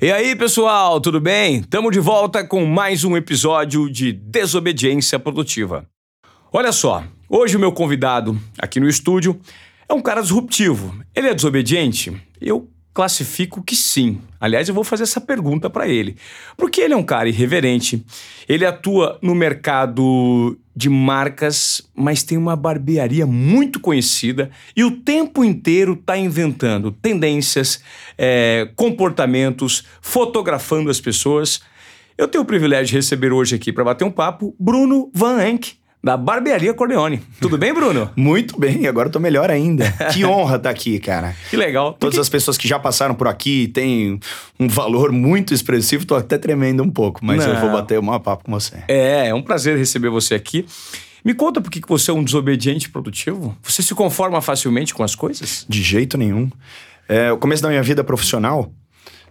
E aí, pessoal, tudo bem? Estamos de volta com mais um episódio de Desobediência Produtiva. Olha só, hoje o meu convidado aqui no estúdio é um cara disruptivo. Ele é desobediente? Eu classifico que sim. Aliás, eu vou fazer essa pergunta para ele. Porque ele é um cara irreverente, ele atua no mercado de marcas, mas tem uma barbearia muito conhecida e o tempo inteiro está inventando tendências, é, comportamentos, fotografando as pessoas. Eu tenho o privilégio de receber hoje aqui para bater um papo Bruno Van Enck, da Barbearia Corleone. Tudo bem, Bruno? Muito bem, agora eu tô melhor ainda. que honra estar tá aqui, cara. Que legal. Todas que... as pessoas que já passaram por aqui têm um valor muito expressivo, tô até tremendo um pouco, mas Não. eu vou bater um papo com você. É, é um prazer receber você aqui. Me conta por que você é um desobediente produtivo? Você se conforma facilmente com as coisas? De jeito nenhum. É, o começo da minha vida profissional,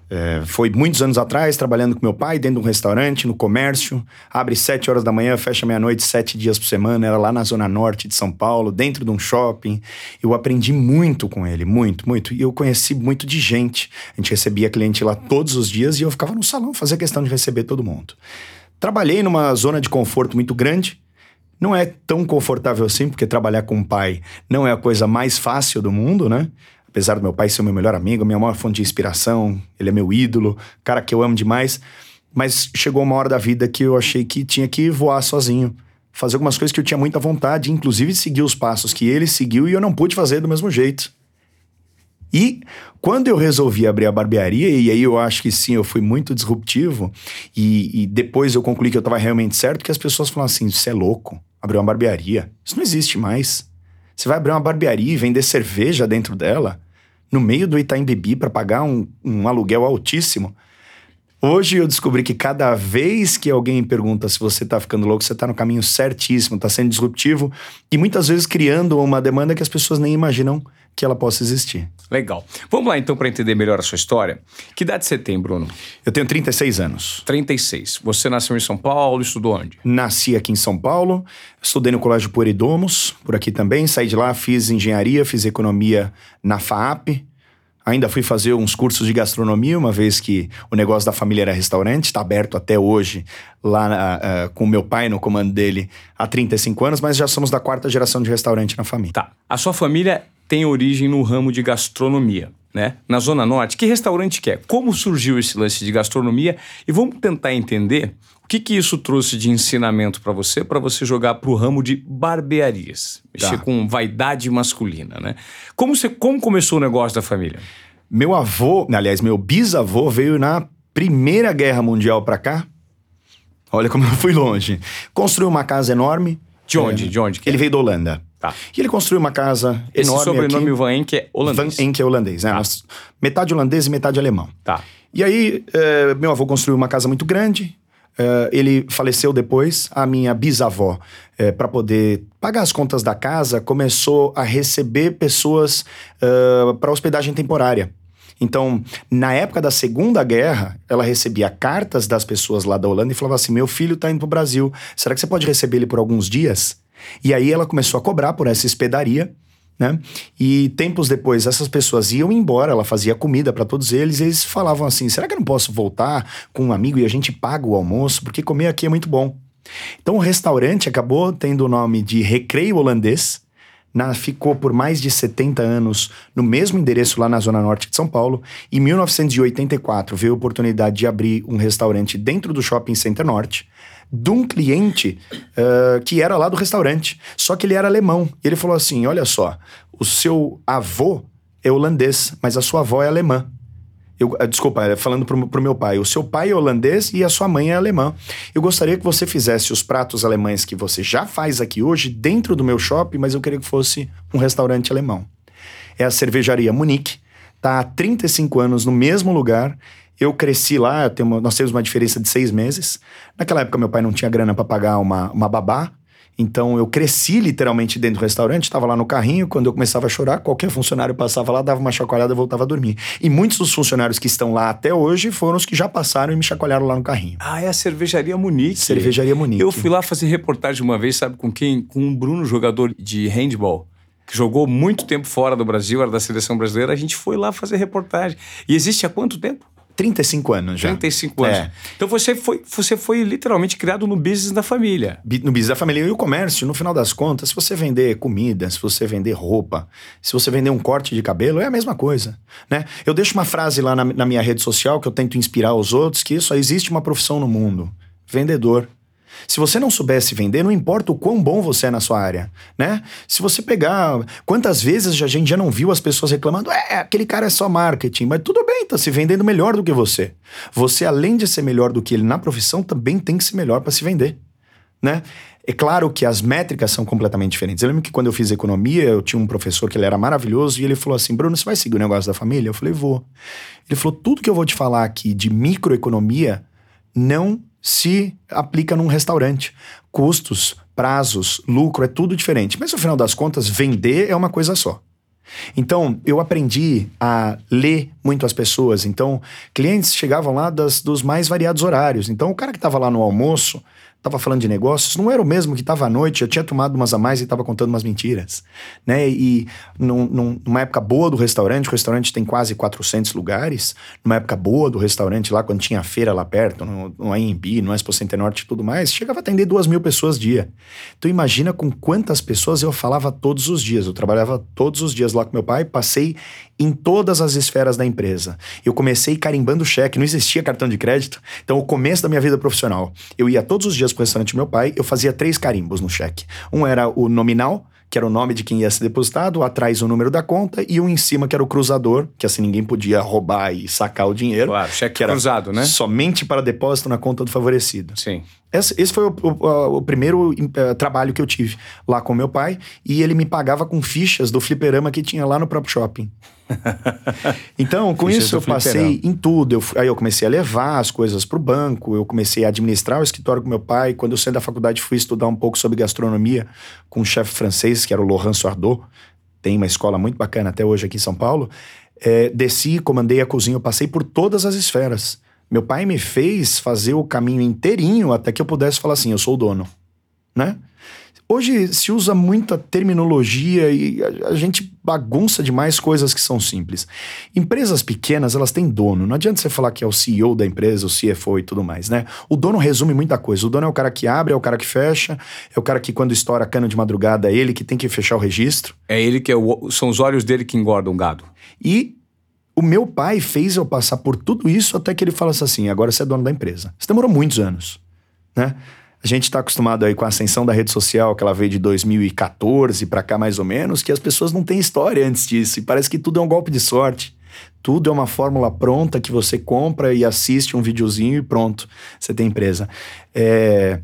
é, foi muitos anos atrás, trabalhando com meu pai dentro de um restaurante, no comércio. Abre sete horas da manhã, fecha meia-noite, sete dias por semana. Era lá na zona norte de São Paulo, dentro de um shopping. Eu aprendi muito com ele, muito, muito. E eu conheci muito de gente. A gente recebia cliente lá todos os dias e eu ficava no salão, fazia questão de receber todo mundo. Trabalhei numa zona de conforto muito grande. Não é tão confortável assim, porque trabalhar com um pai não é a coisa mais fácil do mundo, né? Apesar do meu pai ser o meu melhor amigo, minha maior fonte de inspiração, ele é meu ídolo, cara que eu amo demais. Mas chegou uma hora da vida que eu achei que tinha que voar sozinho, fazer algumas coisas que eu tinha muita vontade, inclusive seguir os passos que ele seguiu e eu não pude fazer do mesmo jeito. E quando eu resolvi abrir a barbearia, e aí eu acho que sim, eu fui muito disruptivo, e, e depois eu concluí que eu estava realmente certo, que as pessoas falam assim: você é louco, abrir uma barbearia. Isso não existe mais. Você vai abrir uma barbearia e vender cerveja dentro dela? No meio do Itaim Bibi para pagar um, um aluguel altíssimo. Hoje eu descobri que cada vez que alguém pergunta se você tá ficando louco, você tá no caminho certíssimo, tá sendo disruptivo e muitas vezes criando uma demanda que as pessoas nem imaginam que ela possa existir. Legal. Vamos lá então para entender melhor a sua história. Que idade você tem, Bruno? Eu tenho 36 anos. 36. Você nasceu em São Paulo, estudou onde? Nasci aqui em São Paulo, estudei no Colégio Pueridomos, por aqui também, saí de lá, fiz engenharia, fiz economia na FAAP, Ainda fui fazer uns cursos de gastronomia, uma vez que o negócio da família era restaurante, está aberto até hoje, lá uh, com meu pai no comando dele há 35 anos, mas já somos da quarta geração de restaurante na família. Tá. A sua família tem origem no ramo de gastronomia, né? Na Zona Norte. Que restaurante que é? Como surgiu esse lance de gastronomia? E vamos tentar entender o que, que isso trouxe de ensinamento para você, para você jogar para o ramo de barbearias, mexer tá. com vaidade masculina, né? Como, você, como começou o negócio da família? Meu avô, aliás, meu bisavô veio na Primeira Guerra Mundial para cá. Olha como eu fui longe. Construiu uma casa enorme. De onde? É, de onde? ele é? veio da Holanda. Tá. E ele construiu uma casa Esse enorme. Esse sobrenome Van Enck é holandês. Van Enck é holandês, né? Tá. Metade holandês e metade alemão. Tá. E aí, é, meu avô construiu uma casa muito grande, Uh, ele faleceu depois. A minha bisavó, uh, eh, para poder pagar as contas da casa, começou a receber pessoas para hospedagem temporária. Então, na época da Segunda Guerra, ela recebia cartas das pessoas lá da Holanda e falava assim: Meu filho está indo para o Brasil, será que você pode receber ele por alguns dias? E aí ela começou a cobrar por essa hospedaria. Né? E tempos depois, essas pessoas iam embora, ela fazia comida para todos eles, e eles falavam assim: será que eu não posso voltar com um amigo e a gente paga o almoço? Porque comer aqui é muito bom. Então o restaurante acabou tendo o nome de Recreio Holandês, na, ficou por mais de 70 anos no mesmo endereço lá na Zona Norte de São Paulo. Em 1984 veio a oportunidade de abrir um restaurante dentro do Shopping Center Norte de um cliente uh, que era lá do restaurante. Só que ele era alemão. E ele falou assim: olha só, o seu avô é holandês, mas a sua avó é alemã. Eu, uh, desculpa, é, falando pro, pro meu pai, o seu pai é holandês e a sua mãe é alemã. Eu gostaria que você fizesse os pratos alemães que você já faz aqui hoje dentro do meu shopping, mas eu queria que fosse um restaurante alemão. É a cervejaria Munique, tá há 35 anos no mesmo lugar eu cresci lá, nós temos uma diferença de seis meses. Naquela época, meu pai não tinha grana para pagar uma, uma babá. Então, eu cresci literalmente dentro do restaurante, estava lá no carrinho. Quando eu começava a chorar, qualquer funcionário passava lá, dava uma chacoalhada e voltava a dormir. E muitos dos funcionários que estão lá até hoje foram os que já passaram e me chacoalharam lá no carrinho. Ah, é a Cervejaria Munique. Cervejaria Munique. Eu fui lá fazer reportagem uma vez, sabe com quem? Com um Bruno, jogador de handball que jogou muito tempo fora do Brasil, era da seleção brasileira, a gente foi lá fazer reportagem. E existe há quanto tempo? 35 anos já. 35 anos. É. Então você foi, você foi literalmente criado no business da família. No business da família e o comércio, no final das contas, se você vender comida, se você vender roupa, se você vender um corte de cabelo, é a mesma coisa, né? Eu deixo uma frase lá na, na minha rede social que eu tento inspirar os outros, que só existe uma profissão no mundo, vendedor. Se você não soubesse vender, não importa o quão bom você é na sua área, né? Se você pegar... Quantas vezes a gente já não viu as pessoas reclamando é, aquele cara é só marketing, mas tudo bem, tá se vendendo melhor do que você. Você, além de ser melhor do que ele na profissão, também tem que ser melhor para se vender né? É claro que as métricas são completamente diferentes. Eu lembro que quando eu fiz economia, eu tinha um professor que ele era maravilhoso e ele falou assim: Bruno, você vai seguir o negócio da família? Eu falei: vou. Ele falou: tudo que eu vou te falar aqui de microeconomia não se aplica num restaurante. Custos, prazos, lucro, é tudo diferente. Mas no final das contas, vender é uma coisa só. Então, eu aprendi a ler muito as pessoas. Então, clientes chegavam lá das, dos mais variados horários. Então, o cara que estava lá no almoço, estava falando de negócios, não era o mesmo que estava à noite, já tinha tomado umas a mais e estava contando umas mentiras. Né? E num, num- numa época boa do restaurante, o restaurante tem quase 400 lugares, numa época boa do restaurante, lá quando tinha feira lá perto, no, no AMB, no Expo Center Norte e tudo mais, chegava a atender duas mil pessoas dia. Então imagina com quantas pessoas eu falava todos os dias. Eu trabalhava todos os dias lá com meu pai, passei em todas as esferas da empresa. Eu comecei carimbando cheque, não existia cartão de crédito. Então, o começo da minha vida profissional, eu ia todos os dias pro restaurante do meu pai, eu fazia três carimbos no cheque. Um era o nominal, que era o nome de quem ia ser depositado, atrás o número da conta, e um em cima, que era o cruzador, que assim ninguém podia roubar e sacar o dinheiro. Claro, cheque que era cruzado, né? Somente para depósito na conta do favorecido. Sim. Esse, foi o, o- o primeiro eh, trabalho que eu tive lá com meu pai. E ele me pagava com fichas do fliperama que tinha lá no próprio shopping. então, com Fichas isso, eu passei em tudo. Eu aí eu comecei a levar as coisas pro banco, eu comecei a administrar o escritório com meu pai. Quando eu saí da faculdade, fui estudar um pouco sobre gastronomia com um chefe francês, que era o Laurent Soardot. Tem uma escola muito bacana até hoje aqui em São Paulo. É, desci, comandei a cozinha, eu passei por todas as esferas. Meu pai me fez fazer o caminho inteirinho até que eu pudesse falar assim: eu sou o dono, né? Hoje se usa muita terminologia e a, a gente bagunça demais coisas que são simples. Empresas pequenas, elas têm dono. Não adianta você falar que é o CEO da empresa, o CFO e tudo mais, né? O dono resume muita coisa. O dono é o cara que abre, é o cara que fecha, é o cara que quando estoura cano de madrugada, é ele que tem que fechar o registro. É ele que é o, são os olhos dele que engordam o gado. E o meu pai fez eu passar por tudo isso até que ele falasse assim: agora você é dono da empresa. Isso demorou muitos anos, né? A gente está acostumado aí com a ascensão da rede social, que ela veio de 2014 para cá mais ou menos, que as pessoas não têm história antes disso. E parece que tudo é um golpe de sorte. Tudo é uma fórmula pronta que você compra e assiste um videozinho e pronto, você tem empresa. É,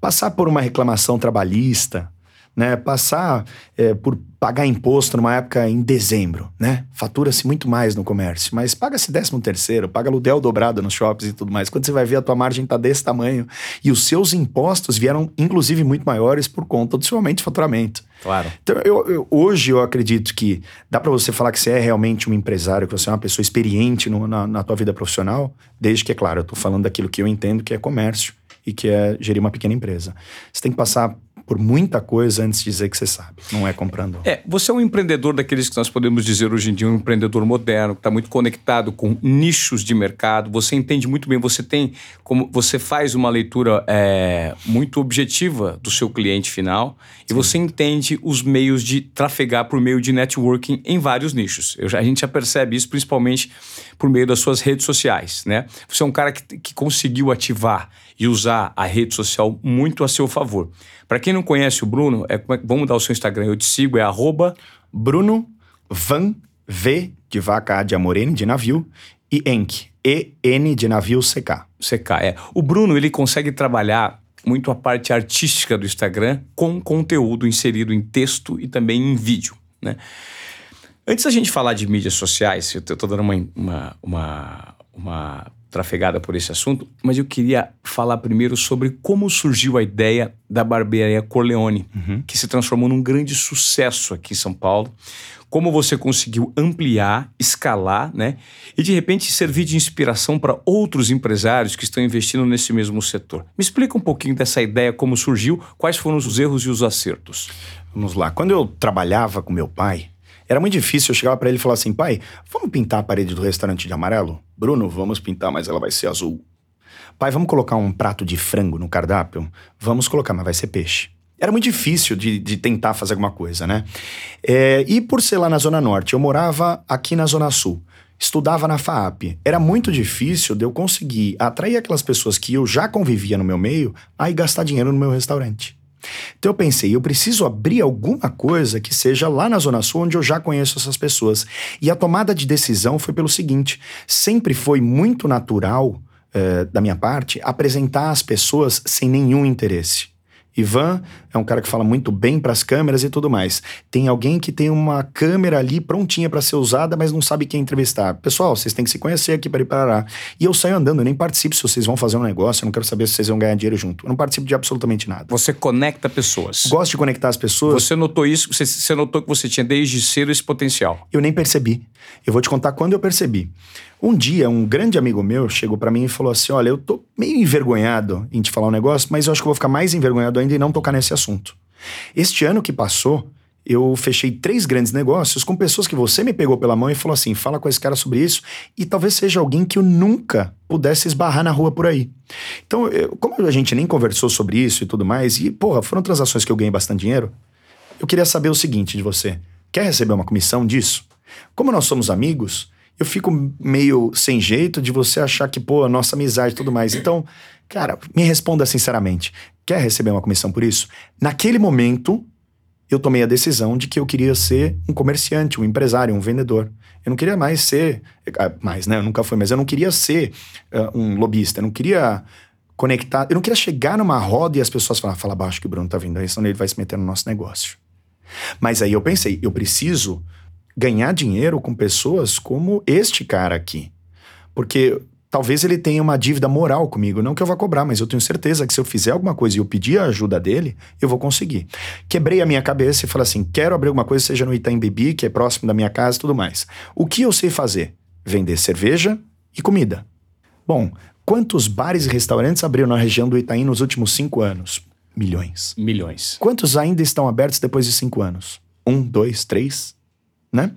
passar por uma reclamação trabalhista, né? Passar é, por pagar imposto numa época em dezembro, né? Fatura-se muito mais no comércio, mas paga-se décimo terceiro, paga aluguel dobrado nos shoppings e tudo mais. Quando você vai ver, a tua margem tá desse tamanho. E os seus impostos vieram, inclusive, muito maiores por conta do seu aumento de faturamento. Claro. Então, eu, eu- hoje eu acredito que dá para você falar que você é realmente um empresário, que você é uma pessoa experiente no- na, na tua vida profissional, desde que, é claro, eu tô falando daquilo que eu entendo que é comércio e que é gerir uma pequena empresa. Você tem que passar por muita coisa antes de dizer que você sabe. Não é comprando. É, você é um empreendedor daqueles que nós podemos dizer hoje em dia, um empreendedor moderno, que está muito conectado com nichos de mercado. Você entende muito bem, você tem como você faz uma leitura é, muito objetiva do seu cliente final e você entende os meios de trafegar por meio de networking em vários nichos. Eu a gente já percebe isso principalmente por meio das suas redes sociais, né? Você é um cara que, que conseguiu ativar e usar a rede social muito a seu favor. Para quem não conhece o Bruno, é, é vamos dar o seu Instagram, eu te sigo, é arroba Bruno Van V de vaca de Amorene, de navio, e Enk, E-N de navio CK. CK. É. O Bruno ele consegue trabalhar muito a parte artística do Instagram com conteúdo inserido em texto e também em vídeo, né? Antes da gente falar de mídias sociais, eu tô dando uma, uma, uma, uma trafegada por esse assunto, mas eu queria falar primeiro sobre como surgiu a ideia da barbearia Corleone, que se transformou num grande sucesso aqui em São Paulo. Como você conseguiu ampliar, escalar, né? E de repente servir de inspiração para outros empresários que estão investindo nesse mesmo setor. Me explica um pouquinho dessa ideia, como surgiu, quais foram os erros e os acertos. Vamos lá. Quando eu trabalhava com meu pai, Era muito difícil. Eu chegava para ele e falava assim: pai, vamos pintar a parede do restaurante de amarelo? Bruno, vamos pintar, mas ela vai ser azul. Pai, vamos colocar um prato de frango no cardápio? Vamos colocar, mas vai ser peixe. Era muito difícil de, de tentar fazer alguma coisa, né? É, e por ser lá na Zona Norte, eu morava aqui na Zona Sul estudava na FAAP. Era muito difícil de eu conseguir atrair aquelas pessoas que eu já convivia no meu meio a gastar dinheiro no meu restaurante. Então eu pensei, eu preciso abrir alguma coisa que seja lá na Zona Sul, onde eu já conheço essas pessoas. E a tomada de decisão foi pelo seguinte: sempre foi muito natural, eh, da minha parte, apresentar as pessoas sem nenhum interesse. Ivan é um cara que fala muito bem para as câmeras e tudo mais. Tem alguém que tem uma câmera ali prontinha para ser usada, mas não sabe quem entrevistar. Pessoal, vocês têm que se conhecer aqui para ir parar. E eu saio andando, eu nem participo se vocês vão fazer um negócio, eu não quero saber se vocês vão ganhar dinheiro junto. Eu não participo de absolutamente nada. Você conecta pessoas. Gosto de conectar as pessoas. Você notou isso? Você, você notou que você tinha desde cedo esse potencial? Eu nem percebi. Eu vou te contar quando eu percebi. Um dia, um grande amigo meu chegou para mim e falou assim: Olha, eu tô meio envergonhado em te falar um negócio, mas eu acho que eu vou ficar mais envergonhado ainda em não tocar nesse assunto. Este ano que passou, eu fechei três grandes negócios com pessoas que você me pegou pela mão e falou assim: fala com esse cara sobre isso, e talvez seja alguém que eu nunca pudesse esbarrar na rua por aí. Então, eu, como a gente nem conversou sobre isso e tudo mais, e porra, foram transações que eu ganhei bastante dinheiro, eu queria saber o seguinte de você: quer receber uma comissão disso? Como nós somos amigos, eu fico meio sem jeito de você achar que, pô, a nossa amizade e tudo mais. Então, cara, me responda sinceramente: quer receber uma comissão por isso? Naquele momento, eu tomei a decisão de que eu queria ser um comerciante, um empresário, um vendedor. Eu não queria mais ser. Ah, mais, né? Eu nunca fui, mas eu não queria ser uh, um lobista. Eu não queria conectar. Eu não queria chegar numa roda e as pessoas falar, fala baixo que o Bruno tá vindo aí, senão ele vai se meter no nosso negócio. Mas aí eu pensei, eu preciso ganhar dinheiro com pessoas como este cara aqui. Porque talvez ele tenha uma dívida moral comigo, não que eu vá cobrar, mas eu tenho certeza que se eu fizer alguma coisa e eu pedir a ajuda dele, eu vou conseguir. Quebrei a minha cabeça e falei assim: quero abrir alguma coisa, seja no Itaim Bibi, que é próximo da minha casa e tudo mais. O que eu sei fazer? Vender cerveja e comida. Bom, quantos bares e restaurantes abriram na região do Itaim nos últimos cinco anos? Milhões. Milhões. Quantos ainda estão abertos depois de cinco anos? Um, dois, três? Né?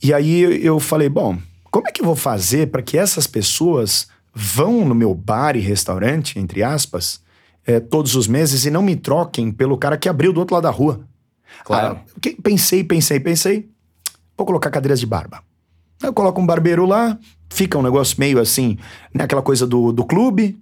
E aí eu falei, bom, como é que eu vou fazer para que essas pessoas vão no meu bar e restaurante, entre aspas, é, todos os meses e não me troquem pelo cara que abriu do outro lado da rua? Claro. Ah, pensei, pensei, pensei. Vou colocar cadeiras de barba. Eu coloco um barbeiro lá, fica um negócio meio assim, né, aquela coisa do, do clube,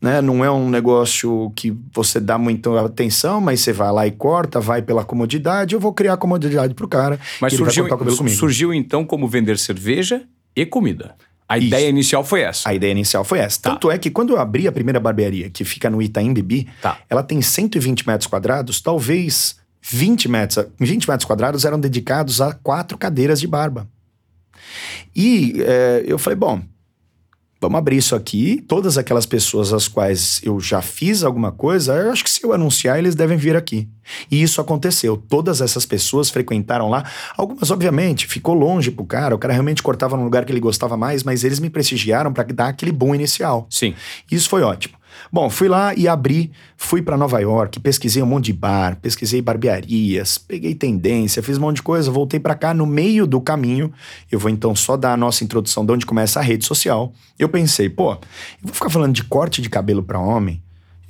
né? Não é um negócio que você dá muita atenção, mas você vai lá e corta, vai pela comodidade. Eu vou criar comodidade pro cara. Mas surgiu, surgiu então como vender cerveja e comida. A Isso. ideia inicial foi essa. A ideia inicial foi essa. Tá. Tanto é que quando eu abri a primeira barbearia, que fica no Itaim Bibi, tá. ela tem 120 metros quadrados, talvez 20 metros, 20 metros quadrados eram dedicados a quatro cadeiras de barba. E é, eu falei, bom, vamos abrir isso aqui. Todas aquelas pessoas às quais eu já fiz alguma coisa, eu acho que se eu anunciar, eles devem vir aqui. E isso aconteceu. Todas essas pessoas frequentaram lá. Algumas, obviamente, ficou longe pro cara. O cara realmente cortava num lugar que ele gostava mais, mas eles me prestigiaram para dar aquele boom inicial. Sim. Isso foi ótimo. Bom, fui lá e abri, fui para Nova York, pesquisei um monte de bar, pesquisei barbearias, peguei tendência, fiz um monte de coisa, voltei para cá no meio do caminho. Eu vou então só dar a nossa introdução de onde começa a rede social. Eu pensei, pô, eu vou ficar falando de corte de cabelo para homem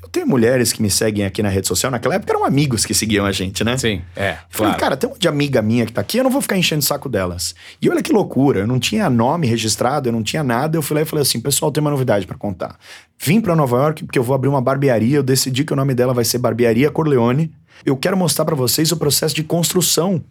tenho mulheres que me seguem aqui na rede social. Naquela época eram amigos que seguiam a gente, né? Sim, é. Falei, cara, tem uma de amiga minha que tá aqui, eu não vou ficar enchendo o saco delas. E olha que loucura, eu não tinha nome registrado, eu não tinha nada. Eu fui lá e falei assim: pessoal, tem uma novidade para contar. Vim para Nova York porque eu vou abrir uma barbearia. Eu decidi que o nome dela vai ser Barbearia Corleone. Eu quero mostrar para vocês o processo de construção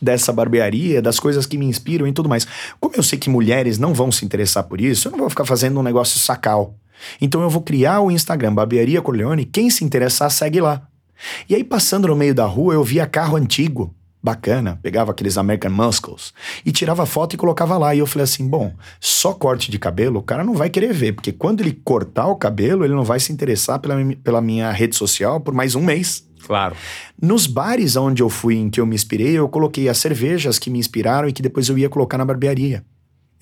dessa barbearia, das coisas que me inspiram e tudo mais. Como eu sei que mulheres não vão se interessar por isso, eu não vou ficar fazendo um negócio sacal. Então eu vou criar o Instagram Barbearia Corleone, quem se interessar segue lá. E aí passando no meio da rua eu via carro antigo, bacana, pegava aqueles American Muscles e tirava foto e colocava lá. E eu falei assim: bom, só corte de cabelo o cara não vai querer ver, porque quando ele cortar o cabelo, ele não vai se interessar pela, pela minha rede social por mais um mês. Claro. Nos bares onde eu fui, em que eu me inspirei, eu coloquei as cervejas que me inspiraram e que depois eu ia colocar na barbearia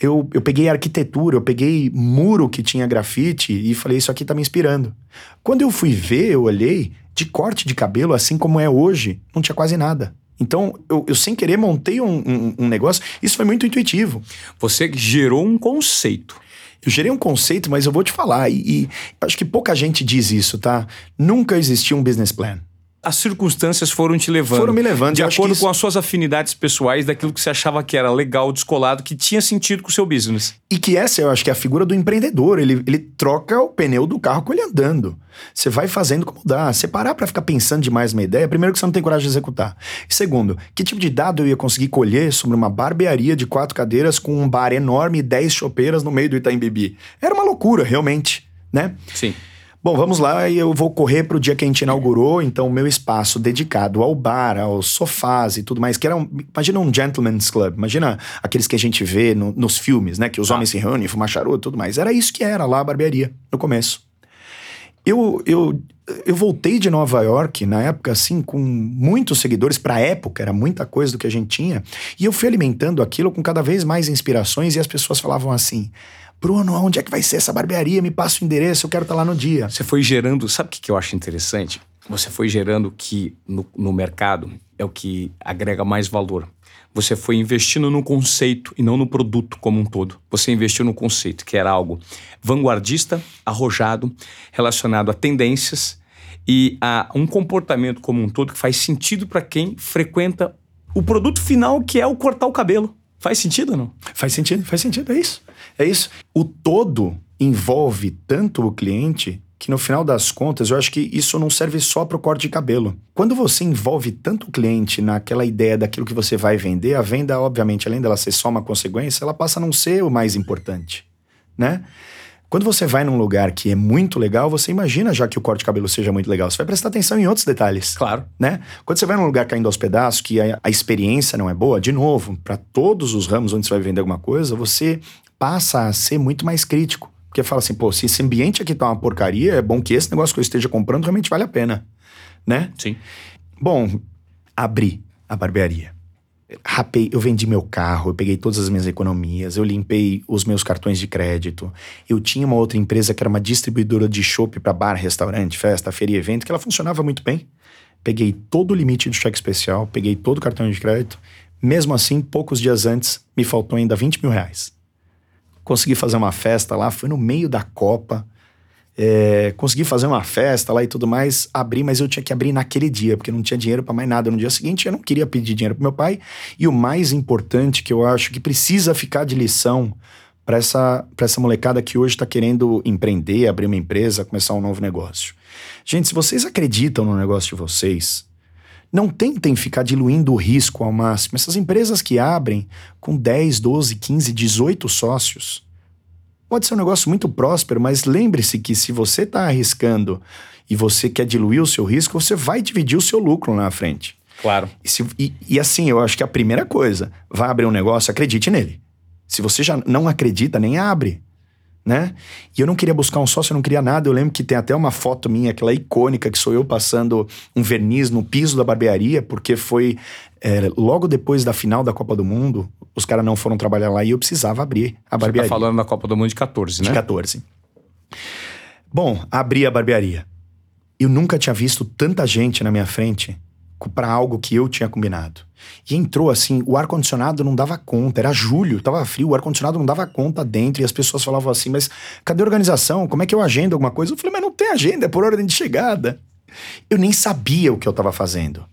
eu, eu peguei arquitetura, eu peguei muro que tinha grafite e falei, isso aqui tá me inspirando. Quando eu fui ver, eu olhei, de corte de cabelo, assim como é hoje, não tinha quase nada. Então, eu, eu sem querer montei um, um, um negócio. Isso foi muito intuitivo. Você gerou um conceito. Eu gerei um conceito, mas eu vou te falar, e, e acho que pouca gente diz isso, tá? Nunca existiu um business plan as circunstâncias foram te levando. Foram me levando. De acordo isso... com as suas afinidades pessoais, daquilo que você achava que era legal, descolado, que tinha sentido com o seu business. E que essa, eu acho que é a figura do empreendedor. Ele, ele troca o pneu do carro com ele andando. Você vai fazendo como dá. Você parar pra ficar pensando demais uma ideia, primeiro que você não tem coragem de executar. E segundo, que tipo de dado eu ia conseguir colher sobre uma barbearia de quatro cadeiras com um bar enorme e dez chopeiras no meio do Itaim Bibi? Era uma loucura, realmente, né? Sim. Bom, vamos lá e eu vou correr para o dia que a gente inaugurou, então o meu espaço dedicado ao bar, aos sofás e tudo mais, que era um, imagina um gentleman's club, imagina aqueles que a gente vê no, nos filmes, né, que os ah. homens se reúnem, fumam charuto e tudo mais. Era isso que era lá a barbearia no começo. Eu, eu, eu voltei de Nova York na época assim com muitos seguidores para a época, era muita coisa do que a gente tinha, e eu fui alimentando aquilo com cada vez mais inspirações e as pessoas falavam assim: Bruno, onde é que vai ser essa barbearia? Me passa o endereço, eu quero estar tá lá no dia. Você foi gerando, sabe o que, eu acho interessante? Você foi gerando que no, no mercado é o que agrega mais valor. Você foi investindo no conceito e não no produto como um todo. Você investiu no conceito, que era algo vanguardista, arrojado, relacionado a tendências e a um comportamento como um todo que faz sentido para quem frequenta o produto final, que é o cortar o cabelo. Faz sentido ou não? Faz sentido, faz sentido, é isso. É isso. O todo envolve tanto o cliente que no final das contas eu acho que isso não serve só para o corte de cabelo. Quando você envolve tanto o cliente naquela ideia daquilo que você vai vender, a venda, obviamente, além dela ser só uma consequência, ela passa a não ser o mais importante, né? Quando você vai num lugar que é muito legal, você imagina já que o corte de cabelo seja muito legal. Você vai prestar atenção em outros detalhes. Claro. Né? Quando você vai num lugar caindo aos pedaços, que a, a experiência não é boa, de novo, para todos os ramos onde você vai vender alguma coisa, você passa a ser muito mais crítico. Porque fala assim, pô, se esse ambiente aqui tá uma porcaria, é bom que esse negócio que eu esteja comprando realmente vale a pena. Né? Sim. Bom, abri a barbearia rapei, eu vendi meu carro, eu peguei todas as minhas economias, eu limpei os meus cartões de crédito. Eu tinha uma outra empresa que era uma distribuidora de chopp para bar, restaurante, festa, feira e evento, que ela funcionava muito bem. Peguei todo o limite do cheque especial, peguei todo o cartão de crédito. Mesmo assim, poucos dias antes, me faltou ainda 20 mil reais. Consegui fazer uma festa lá, foi no meio da Copa. É, consegui fazer uma festa lá e tudo mais, abri, mas eu tinha que abrir naquele dia, porque não tinha dinheiro para mais nada no dia seguinte. Eu não queria pedir dinheiro pro meu pai. E o mais importante que eu acho que precisa ficar de lição para essa, pra essa molecada que hoje está querendo empreender, abrir uma empresa, começar um novo negócio. Gente, se vocês acreditam no negócio de vocês, não tentem ficar diluindo o risco ao máximo. Essas empresas que abrem com 10, 12, 15, 18 sócios Pode ser um negócio muito próspero, mas lembre-se que se você está arriscando e você quer diluir o seu risco, você vai dividir o seu lucro lá na frente. Claro. E, se, e, e assim, eu acho que a primeira coisa, vai abrir um negócio, acredite nele. Se você já não acredita, nem abre né? E eu não queria buscar um sócio, eu não queria nada. Eu lembro que tem até uma foto minha, aquela icônica, que sou eu passando um verniz no piso da barbearia, porque foi é, logo depois da final da Copa do Mundo, os caras não foram trabalhar lá e eu precisava abrir a barbearia. Você tá falando da Copa do Mundo de 14, né? De 14. Bom, abri a barbearia. Eu nunca tinha visto tanta gente na minha frente para algo que eu tinha combinado. E entrou assim, o ar-condicionado não dava conta, era julho, tava frio, o ar-condicionado não dava conta dentro, e as pessoas falavam assim, mas cadê a organização? Como é que eu agendo alguma coisa? Eu falei, mas não tem agenda, é por ordem de chegada. Eu nem sabia o que eu estava fazendo.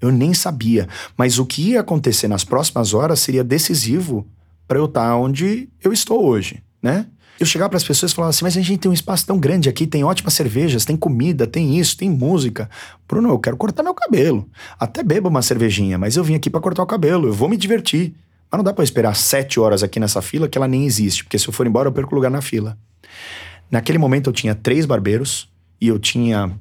Eu nem sabia. Mas o que ia acontecer nas próximas horas seria decisivo para eu estar tá onde eu estou hoje, né? Eu chegava para as pessoas e falava assim: Mas a gente tem um espaço tão grande aqui, tem ótimas cervejas, tem comida, tem isso, tem música. Bruno, eu quero cortar meu cabelo. Até bebo uma cervejinha, mas eu vim aqui para cortar o cabelo, eu vou me divertir. Mas não dá para esperar sete horas aqui nessa fila que ela nem existe, porque se eu for embora eu perco lugar na fila. Naquele momento eu tinha três barbeiros e eu tinha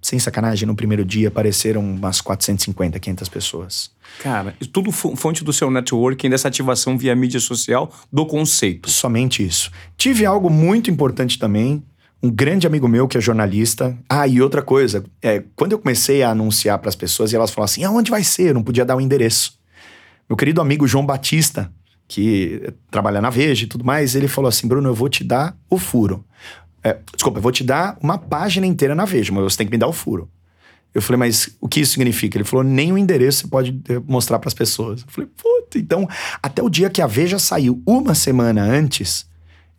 sem sacanagem, no primeiro dia apareceram umas 450, 500 pessoas. Cara, tudo fonte do seu networking, dessa ativação via mídia social do conceito. Somente isso. Tive algo muito importante também. Um grande amigo meu que é jornalista. Ah, e outra coisa, é, quando eu comecei a anunciar para as pessoas e elas falavam assim: aonde vai ser? Eu não podia dar o um endereço. Meu querido amigo João Batista, que trabalha na Veja e tudo mais, ele falou assim: Bruno, eu vou te dar o furo. É, desculpa, eu vou te dar uma página inteira na Veja, mas você tem que me dar o furo. Eu falei, mas o que isso significa? Ele falou, nem o endereço você pode eh, mostrar para as pessoas. Eu falei, puta, então, até o dia que a Veja saiu, uma semana antes,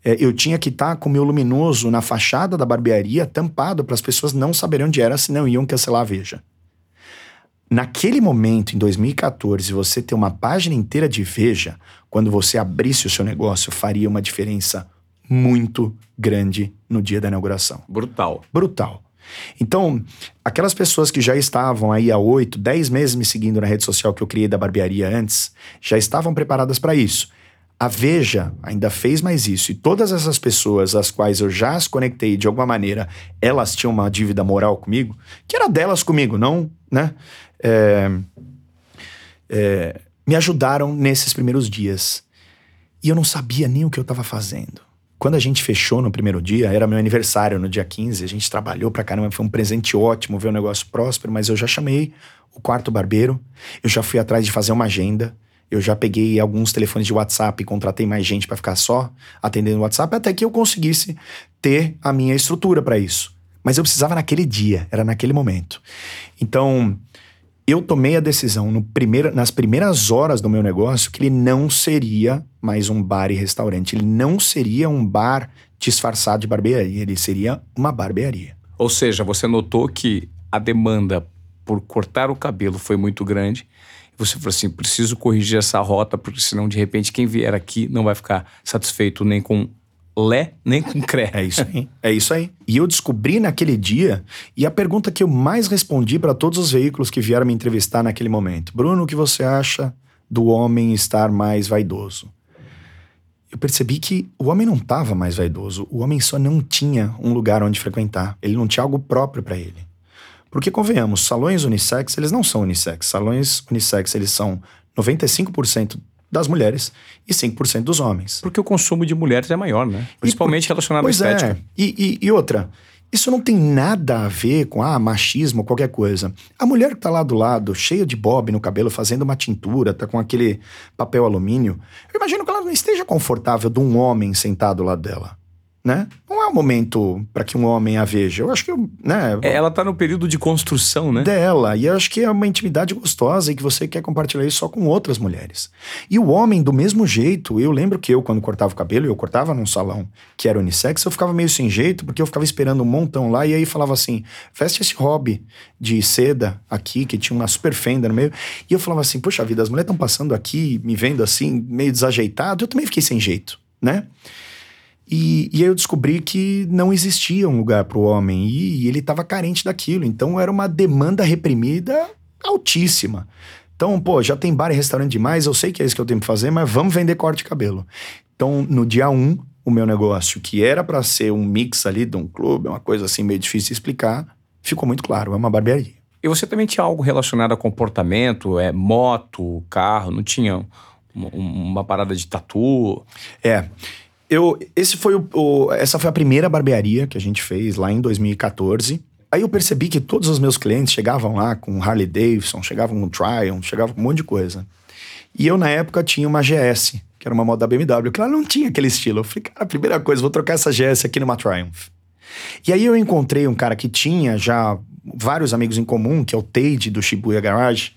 é, eu tinha que estar tá com o meu luminoso na fachada da barbearia, tampado, para as pessoas não saberem onde era, senão iam cancelar a Veja. Naquele momento, em 2014, você ter uma página inteira de Veja, quando você abrisse o seu negócio, faria uma diferença muito grande no dia da inauguração. Brutal. Brutal. Então, aquelas pessoas que já estavam aí há oito, dez meses me seguindo na rede social que eu criei da barbearia antes, já estavam preparadas para isso. A Veja ainda fez mais isso. E todas essas pessoas às quais eu já as conectei de alguma maneira, elas tinham uma dívida moral comigo, que era delas comigo, não, né? É, é, me ajudaram nesses primeiros dias. E eu não sabia nem o que eu estava fazendo. Quando a gente fechou no primeiro dia, era meu aniversário no dia 15, a gente trabalhou pra caramba, foi um presente ótimo ver o negócio próspero, mas eu já chamei o quarto barbeiro, eu já fui atrás de fazer uma agenda, eu já peguei alguns telefones de WhatsApp e contratei mais gente para ficar só atendendo o WhatsApp até que eu conseguisse ter a minha estrutura para isso. Mas eu precisava naquele dia, era naquele momento. Então, eu tomei a decisão no primeiro, nas primeiras horas do meu negócio que ele não seria mais um bar e restaurante. Ele não seria um bar disfarçado de barbearia. Ele seria uma barbearia. Ou seja, você notou que a demanda por cortar o cabelo foi muito grande. Você falou assim: preciso corrigir essa rota, porque senão, de repente, quem vier aqui não vai ficar satisfeito nem com Lé nem com Cré. É isso aí. É isso aí. E eu descobri naquele dia, e a pergunta que eu mais respondi para todos os veículos que vieram me entrevistar naquele momento: Bruno, o que você acha do homem estar mais vaidoso? Eu percebi que o homem não estava mais vaidoso, o homem só não tinha um lugar onde frequentar. Ele não tinha algo próprio para ele. Porque convenhamos, salões unissex, eles não são unissex. Salões unissex, eles são 95% das mulheres e 5% dos homens. Porque o consumo de mulheres é maior, né? Principalmente por... relacionado pois à estética. É. E, e, e, outra, isso não tem nada a ver com ah, machismo ou qualquer coisa. A mulher que tá lá do lado, cheia de bob no cabelo, fazendo uma tintura, tá com aquele papel alumínio, eu imagino que ela não esteja confortável de um homem sentado lá dela né? Não é o momento para que um homem a veja. Eu acho que, né? É, ela tá no período de construção, né? Dela. E eu acho que é uma intimidade gostosa e que você quer compartilhar isso só com outras mulheres. E o homem, do mesmo jeito, eu lembro que eu, quando cortava o cabelo, eu cortava num salão que era unissex, eu ficava meio sem jeito, porque eu ficava esperando um montão lá, e aí falava assim: veste esse hobby de seda aqui, que tinha uma super fenda no meio. E eu falava assim: poxa vida, as mulheres estão passando aqui, me vendo assim, meio desajeitado. Eu também fiquei sem jeito, né? E, e aí eu descobri que não existia um lugar para o homem e, e ele estava carente daquilo. Então era uma demanda reprimida altíssima. Então, pô, já tem bar e restaurante demais, eu sei que é isso que eu tenho que fazer, mas vamos vender corte de cabelo. Então, no dia 1, um, o meu negócio, que era para ser um mix ali de um clube, uma coisa assim meio difícil de explicar, ficou muito claro, é uma barbearia. E você também tinha algo relacionado a comportamento, é moto, carro, não tinha uma, uma parada de tatu? É. Eu, esse foi o, o, essa foi a primeira barbearia que a gente fez lá em 2014. Aí eu percebi que todos os meus clientes chegavam lá com Harley Davidson, chegavam com Triumph, chegavam com um monte de coisa. E eu, na época, tinha uma GS, que era uma moto da BMW, que ela não tinha aquele estilo. Eu falei, cara, primeira coisa, vou trocar essa GS aqui numa Triumph. E aí eu encontrei um cara que tinha já vários amigos em comum, que é o Tade do Shibuya Garage.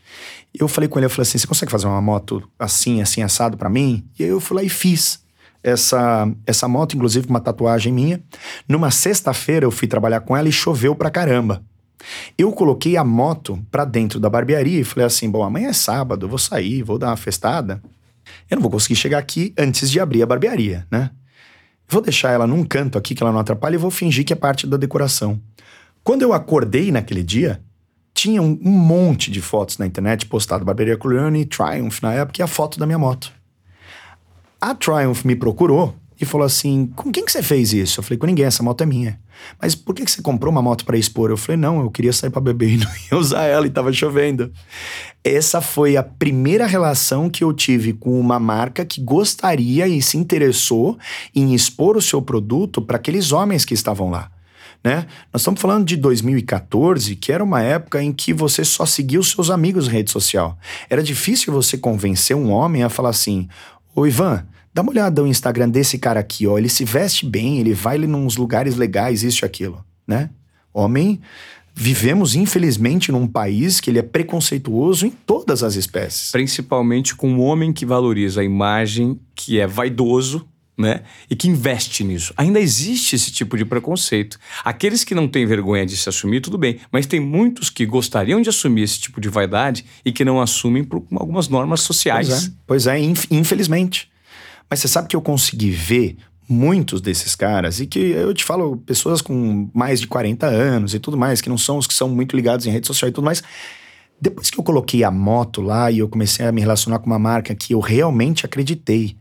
Eu falei com ele, eu falei assim, você consegue fazer uma moto assim, assim, assado para mim? E aí eu fui lá e fiz essa, essa moto, inclusive uma tatuagem minha. Numa sexta-feira eu fui trabalhar com ela e choveu pra caramba. Eu coloquei a moto pra dentro da barbearia e falei assim: bom, amanhã é sábado, eu vou sair, vou dar uma festada. Eu não vou conseguir chegar aqui antes de abrir a barbearia, né? Vou deixar ela num canto aqui que ela não atrapalha e vou fingir que é parte da decoração. Quando eu acordei naquele dia, tinha um, monte de fotos na internet postado Barbearia Culione, Triumph na época e a foto da minha moto. A Triumph me procurou e falou assim: com quem que você fez isso? Eu falei: com ninguém, essa moto é minha. Mas por que, que você comprou uma moto para expor? Eu falei: não, eu queria sair para beber e não ia usar ela e tava chovendo. Essa foi a primeira relação que eu tive com uma marca que gostaria e se interessou em expor o seu produto para aqueles homens que estavam lá. Né? Nós estamos falando de 2014, que era uma época em que você só seguia os seus amigos na rede social. Era difícil você convencer um homem a falar assim: Ô Ivan, dá uma olhada no Instagram desse cara aqui, ó. Ele se veste bem, ele vai nos lugares legais, isso e aquilo, né? Homem vivemos, infelizmente, num país que ele é preconceituoso em todas as espécies. Principalmente com um homem que valoriza a imagem, que é vaidoso, né? E que investe nisso. Ainda existe esse tipo de preconceito. Aqueles que não têm vergonha de se assumir, tudo bem. Mas tem muitos que gostariam de assumir esse tipo de vaidade e que não assumem por algumas normas sociais. Pois é, pois é infelizmente. Mas você sabe que eu consegui ver muitos desses caras, e que eu te falo, pessoas com mais de 40 anos e tudo mais, que não são os que são muito ligados em rede social e tudo mais. Depois que eu coloquei a moto lá e eu comecei a me relacionar com uma marca que eu realmente acreditei,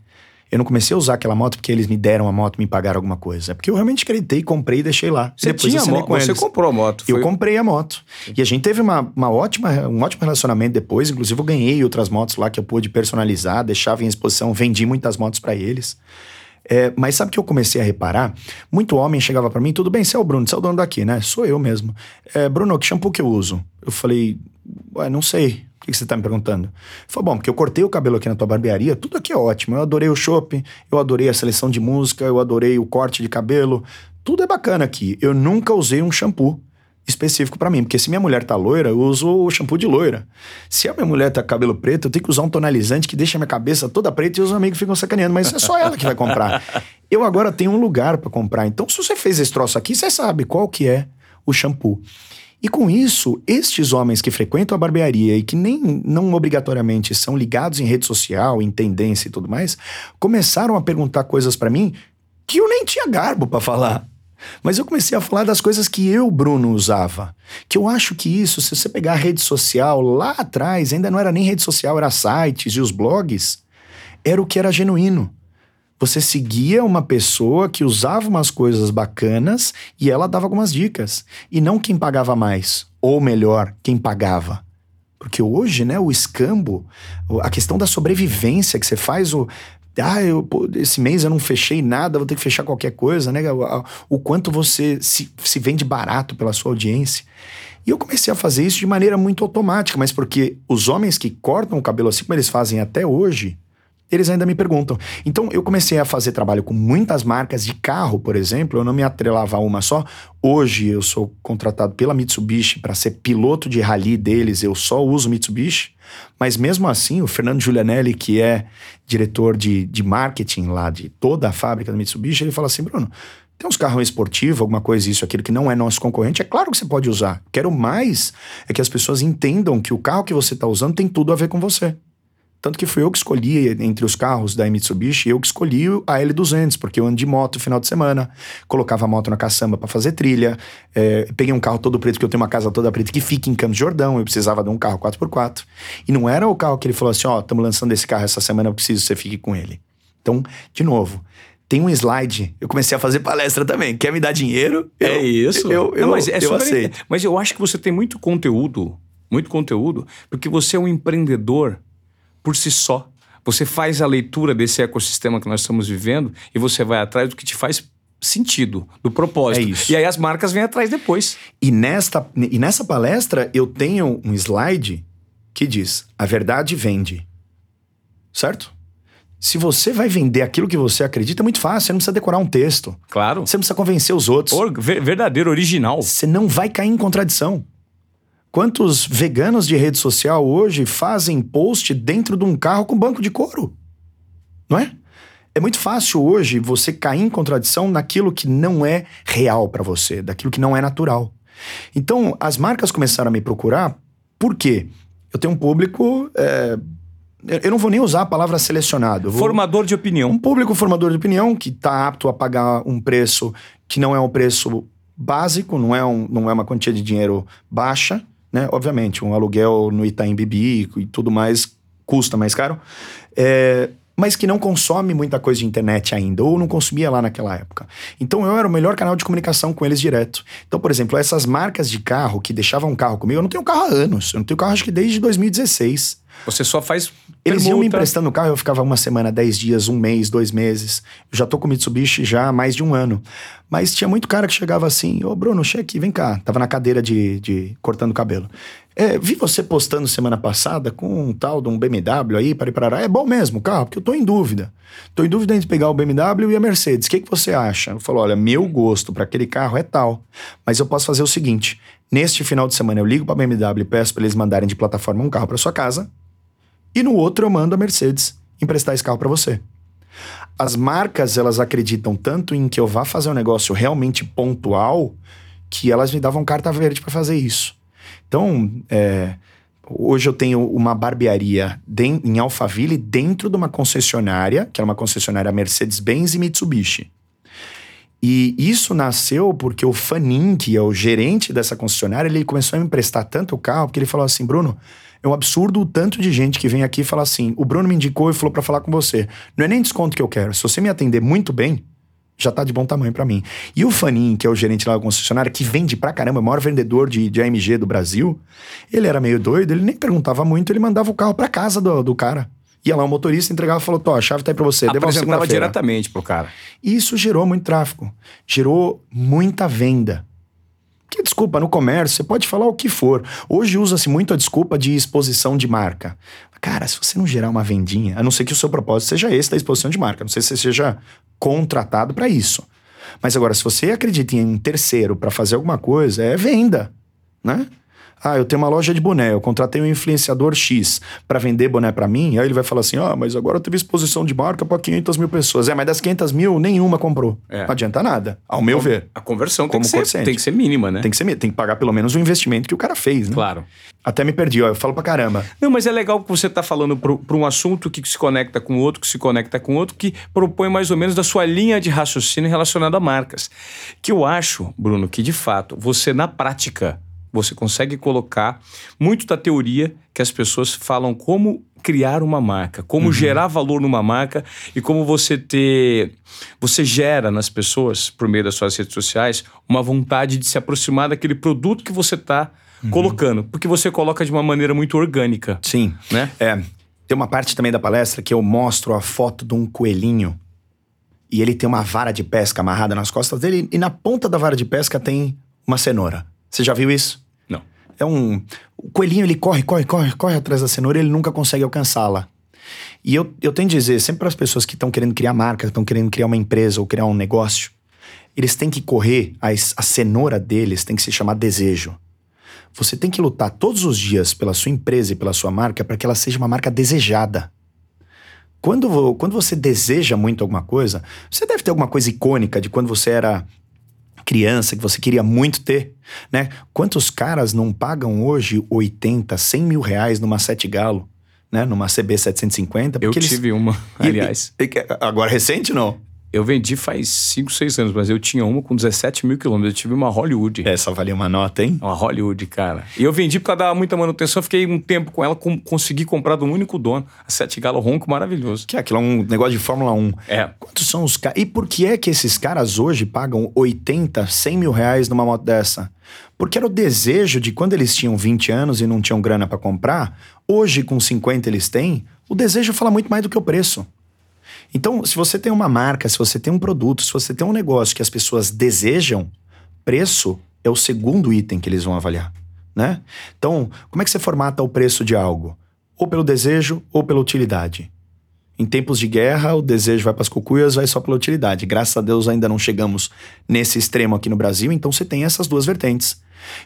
eu não comecei a usar aquela moto porque eles me deram a moto, me pagaram alguma coisa. É porque eu realmente acreditei, comprei e deixei lá. Você Depois tinha moto? Você comprou a moto? Foi... Eu comprei a moto. E a gente teve uma, uma ótima, um ótimo relacionamento depois. Inclusive, eu ganhei outras motos lá que eu pude personalizar, deixava em exposição, vendi muitas motos para eles. É, mas sabe que eu comecei a reparar? Muito homem chegava para mim, tudo bem, você é o Bruno, você é o dono daqui, né? Sou eu mesmo. É, Bruno, que shampoo que eu uso? Eu falei, ué, não sei. Por que você tá me perguntando? Ele falou, bom, porque eu cortei o cabelo aqui na tua barbearia, tudo aqui é ótimo. Eu adorei o shopping, eu adorei a seleção de música, eu adorei o corte de cabelo. Tudo é bacana aqui. Eu nunca usei um shampoo específico para mim, porque se minha mulher tá loira, eu uso o shampoo de loira. Se a minha mulher tá com cabelo preto, eu tenho que usar um tonalizante que deixa a minha cabeça toda preta e os amigos ficam sacaneando, mas é só ela que vai comprar. Eu agora tenho um lugar para comprar. Então, se você fez esse troço aqui, você sabe qual que é o shampoo. E com isso, estes homens que frequentam a barbearia e que nem não obrigatoriamente são ligados em rede social, em tendência e tudo mais, começaram a perguntar coisas para mim que eu nem tinha garbo para falar. Mas eu comecei a falar das coisas que eu, Bruno, usava. Que eu acho que isso, se você pegar a rede social lá atrás, ainda não era nem rede social, era sites e os blogs, era o que era genuíno. Você seguia uma pessoa que usava umas coisas bacanas e ela dava algumas dicas. E não quem pagava mais. Ou melhor, quem pagava. Porque hoje, né, o escambo, a questão da sobrevivência, que você faz o. Ah, eu, esse mês eu não fechei nada, vou ter que fechar qualquer coisa, né? O, o quanto você se, se vende barato pela sua audiência. E eu comecei a fazer isso de maneira muito automática, mas porque os homens que cortam o cabelo assim como eles fazem até hoje, eles ainda me perguntam. Então eu comecei a fazer trabalho com muitas marcas de carro, por exemplo, eu não me atrelava a uma só. Hoje eu sou contratado pela Mitsubishi para ser piloto de rally deles, eu só uso Mitsubishi. Mas mesmo assim, o Fernando Giulianelli, que é diretor de, de marketing lá de toda a fábrica da Mitsubishi, ele fala assim: Bruno, tem uns carros esportivos, alguma coisa, isso, aquilo que não é nosso concorrente, é claro que você pode usar. Quero mais é que as pessoas entendam que o carro que você está usando tem tudo a ver com você. Tanto que fui eu que escolhi entre os carros da Mitsubishi, eu que escolhi a L200, porque eu ando de moto no final de semana, colocava a moto na caçamba para fazer trilha, é, peguei um carro todo preto, porque eu tenho uma casa toda preta que fica em Campos Jordão, eu precisava de um carro 4x4. E não era o carro que ele falou assim: ó, oh, estamos lançando esse carro essa semana, eu preciso que você fique com ele. Então, de novo, tem um slide. Eu comecei a fazer palestra também. Quer me dar dinheiro? É eu, isso. Eu, eu, não, mas é eu aceito. Mas eu acho que você tem muito conteúdo, muito conteúdo, porque você é um empreendedor por si só. Você faz a leitura desse ecossistema que nós estamos vivendo e você vai atrás do que te faz sentido, do propósito. É isso. E aí as marcas vêm atrás depois. E, nesta, e nessa palestra eu tenho um slide que diz: a verdade vende. Certo? Se você vai vender aquilo que você acredita, é muito fácil. Você não precisa decorar um texto. Claro. Você não precisa convencer os outros. Or, verdadeiro, original. Você não vai cair em contradição. Quantos veganos de rede social hoje fazem post dentro de um carro com banco de couro? Não é? É muito fácil hoje você cair em contradição naquilo que não é real para você, daquilo que não é natural. Então, as marcas começaram a me procurar, por quê? Eu tenho um público. É, eu não vou nem usar a palavra selecionado. Vou, formador de opinião. Um público formador de opinião que está apto a pagar um preço que não é um preço básico, não é, um, não é uma quantia de dinheiro baixa, né? Obviamente, um aluguel no Itaim Bibi e tudo mais custa mais caro. É, mas que não consome muita coisa de internet ainda, ou não consumia lá naquela época. Então eu era o melhor canal de comunicação com eles direto. Então, por exemplo, essas marcas de carro que deixavam um carro comigo, eu não tenho carro há anos, eu não tenho carro acho que desde 2016. Você só faz. Eles iam me emprestando o carro, eu ficava uma semana, dez dias, um mês, dois meses. Eu já tô com o Mitsubishi já há mais de um ano. Mas tinha muito cara que chegava assim: Ô Bruno, chega aqui, vem cá. Tava na cadeira de, de cortando cabelo. É, vi você postando semana passada com um tal de um BMW aí, para ir para É bom mesmo o carro? Porque eu tô em dúvida. Tô em dúvida entre pegar o BMW e a Mercedes. O que, que você acha? Eu falo: olha, meu gosto para aquele carro é tal. Mas eu posso fazer o seguinte: Neste final de semana eu ligo para a BMW e peço para eles mandarem de plataforma um carro para sua casa. E no outro eu mando a Mercedes emprestar esse carro para você. As marcas, elas acreditam tanto em que eu vá fazer um negócio realmente pontual que elas me davam carta verde para fazer isso. Então, é, hoje eu tenho uma barbearia em Alphaville dentro de uma concessionária, que é uma concessionária Mercedes-Benz e Mitsubishi. E isso nasceu porque o Fanin, que é o gerente dessa concessionária, ele começou a me emprestar tanto o carro, porque ele falou assim, Bruno, é um absurdo o tanto de gente que vem aqui e fala assim: o Bruno me indicou e falou para falar com você. Não é nem desconto que eu quero. Se você me atender muito bem, já tá de bom tamanho para mim. E o Fanin, que é o gerente lá da concessionária, que vende pra caramba, é o maior vendedor de, de AMG do Brasil, ele era meio doido, ele nem perguntava muito, ele mandava o carro pra casa do, do cara. Ia lá o motorista, entregava e falou: Tó, a chave tá aí pra você. Apresentava diretamente pro cara. E isso gerou muito tráfego. Gerou muita venda. Que desculpa, no comércio você pode falar o que for. Hoje usa-se muito a desculpa de exposição de marca. Cara, se você não gerar uma vendinha, a não ser que o seu propósito seja esse da exposição de marca, não sei se você seja contratado para isso. Mas agora, se você acredita em terceiro para fazer alguma coisa, é venda, né? Ah, eu tenho uma loja de boné, eu contratei um influenciador X para vender boné para mim, aí ele vai falar assim: ah, mas agora eu tive exposição de marca para 500 mil pessoas. É, mas das 500 mil, nenhuma comprou. É. Não adianta nada, ao meu ver. A conversão tem que, ser, tem que ser mínima, né? Tem que ser tem que pagar pelo menos o investimento que o cara fez, né? Claro. Até me perdi, ó, eu falo pra caramba. Não, mas é legal que você tá falando para um assunto que se conecta com outro, que se conecta com outro, que propõe mais ou menos da sua linha de raciocínio relacionada a marcas. Que eu acho, Bruno, que de fato, você na prática você consegue colocar muito da teoria que as pessoas falam como criar uma marca, como uhum. gerar valor numa marca e como você ter. Você gera nas pessoas, por meio das suas redes sociais, uma vontade de se aproximar daquele produto que você está uhum. colocando. Porque você coloca de uma maneira muito orgânica. Sim. Né? É. Tem uma parte também da palestra que eu mostro a foto de um coelhinho. E ele tem uma vara de pesca amarrada nas costas dele, e na ponta da vara de pesca tem uma cenoura. Você já viu isso? Não. É um. O coelhinho ele corre, corre, corre, corre atrás da cenoura e ele nunca consegue alcançá-la. E eu, eu tenho que dizer, sempre para as pessoas que estão querendo criar marca, estão querendo criar uma empresa ou criar um negócio, eles têm que correr, a, a cenoura deles tem que se chamar desejo. Você tem que lutar todos os dias pela sua empresa e pela sua marca para que ela seja uma marca desejada. Quando, quando você deseja muito alguma coisa, você deve ter alguma coisa icônica de quando você era criança que você queria muito ter, né? Quantos caras não pagam hoje 80, 100 mil reais numa Sete Galo, né? Numa CB 750? Eu tive eles... uma, aliás. E, e, agora recente não? Eu vendi faz 5, 6 anos, mas eu tinha uma com 17 mil quilômetros. Eu tive uma Hollywood. Essa valia uma nota, hein? Uma Hollywood, cara. E eu vendi porque ela dava muita manutenção. Fiquei um tempo com ela, com, consegui comprar do único dono. A Sete Galo Ronco, maravilhoso. Que é aquilo é um negócio de Fórmula 1. É. Quantos são os caras? E por que é que esses caras hoje pagam 80, 100 mil reais numa moto dessa? Porque era o desejo de quando eles tinham 20 anos e não tinham grana para comprar, hoje com 50 eles têm, o desejo fala muito mais do que o preço. Então, se você tem uma marca, se você tem um produto, se você tem um negócio que as pessoas desejam, preço é o segundo item que eles vão avaliar, né? Então, como é que você formata o preço de algo? Ou pelo desejo ou pela utilidade. Em tempos de guerra, o desejo vai para as cucuias, vai só pela utilidade. Graças a Deus ainda não chegamos nesse extremo aqui no Brasil, então você tem essas duas vertentes.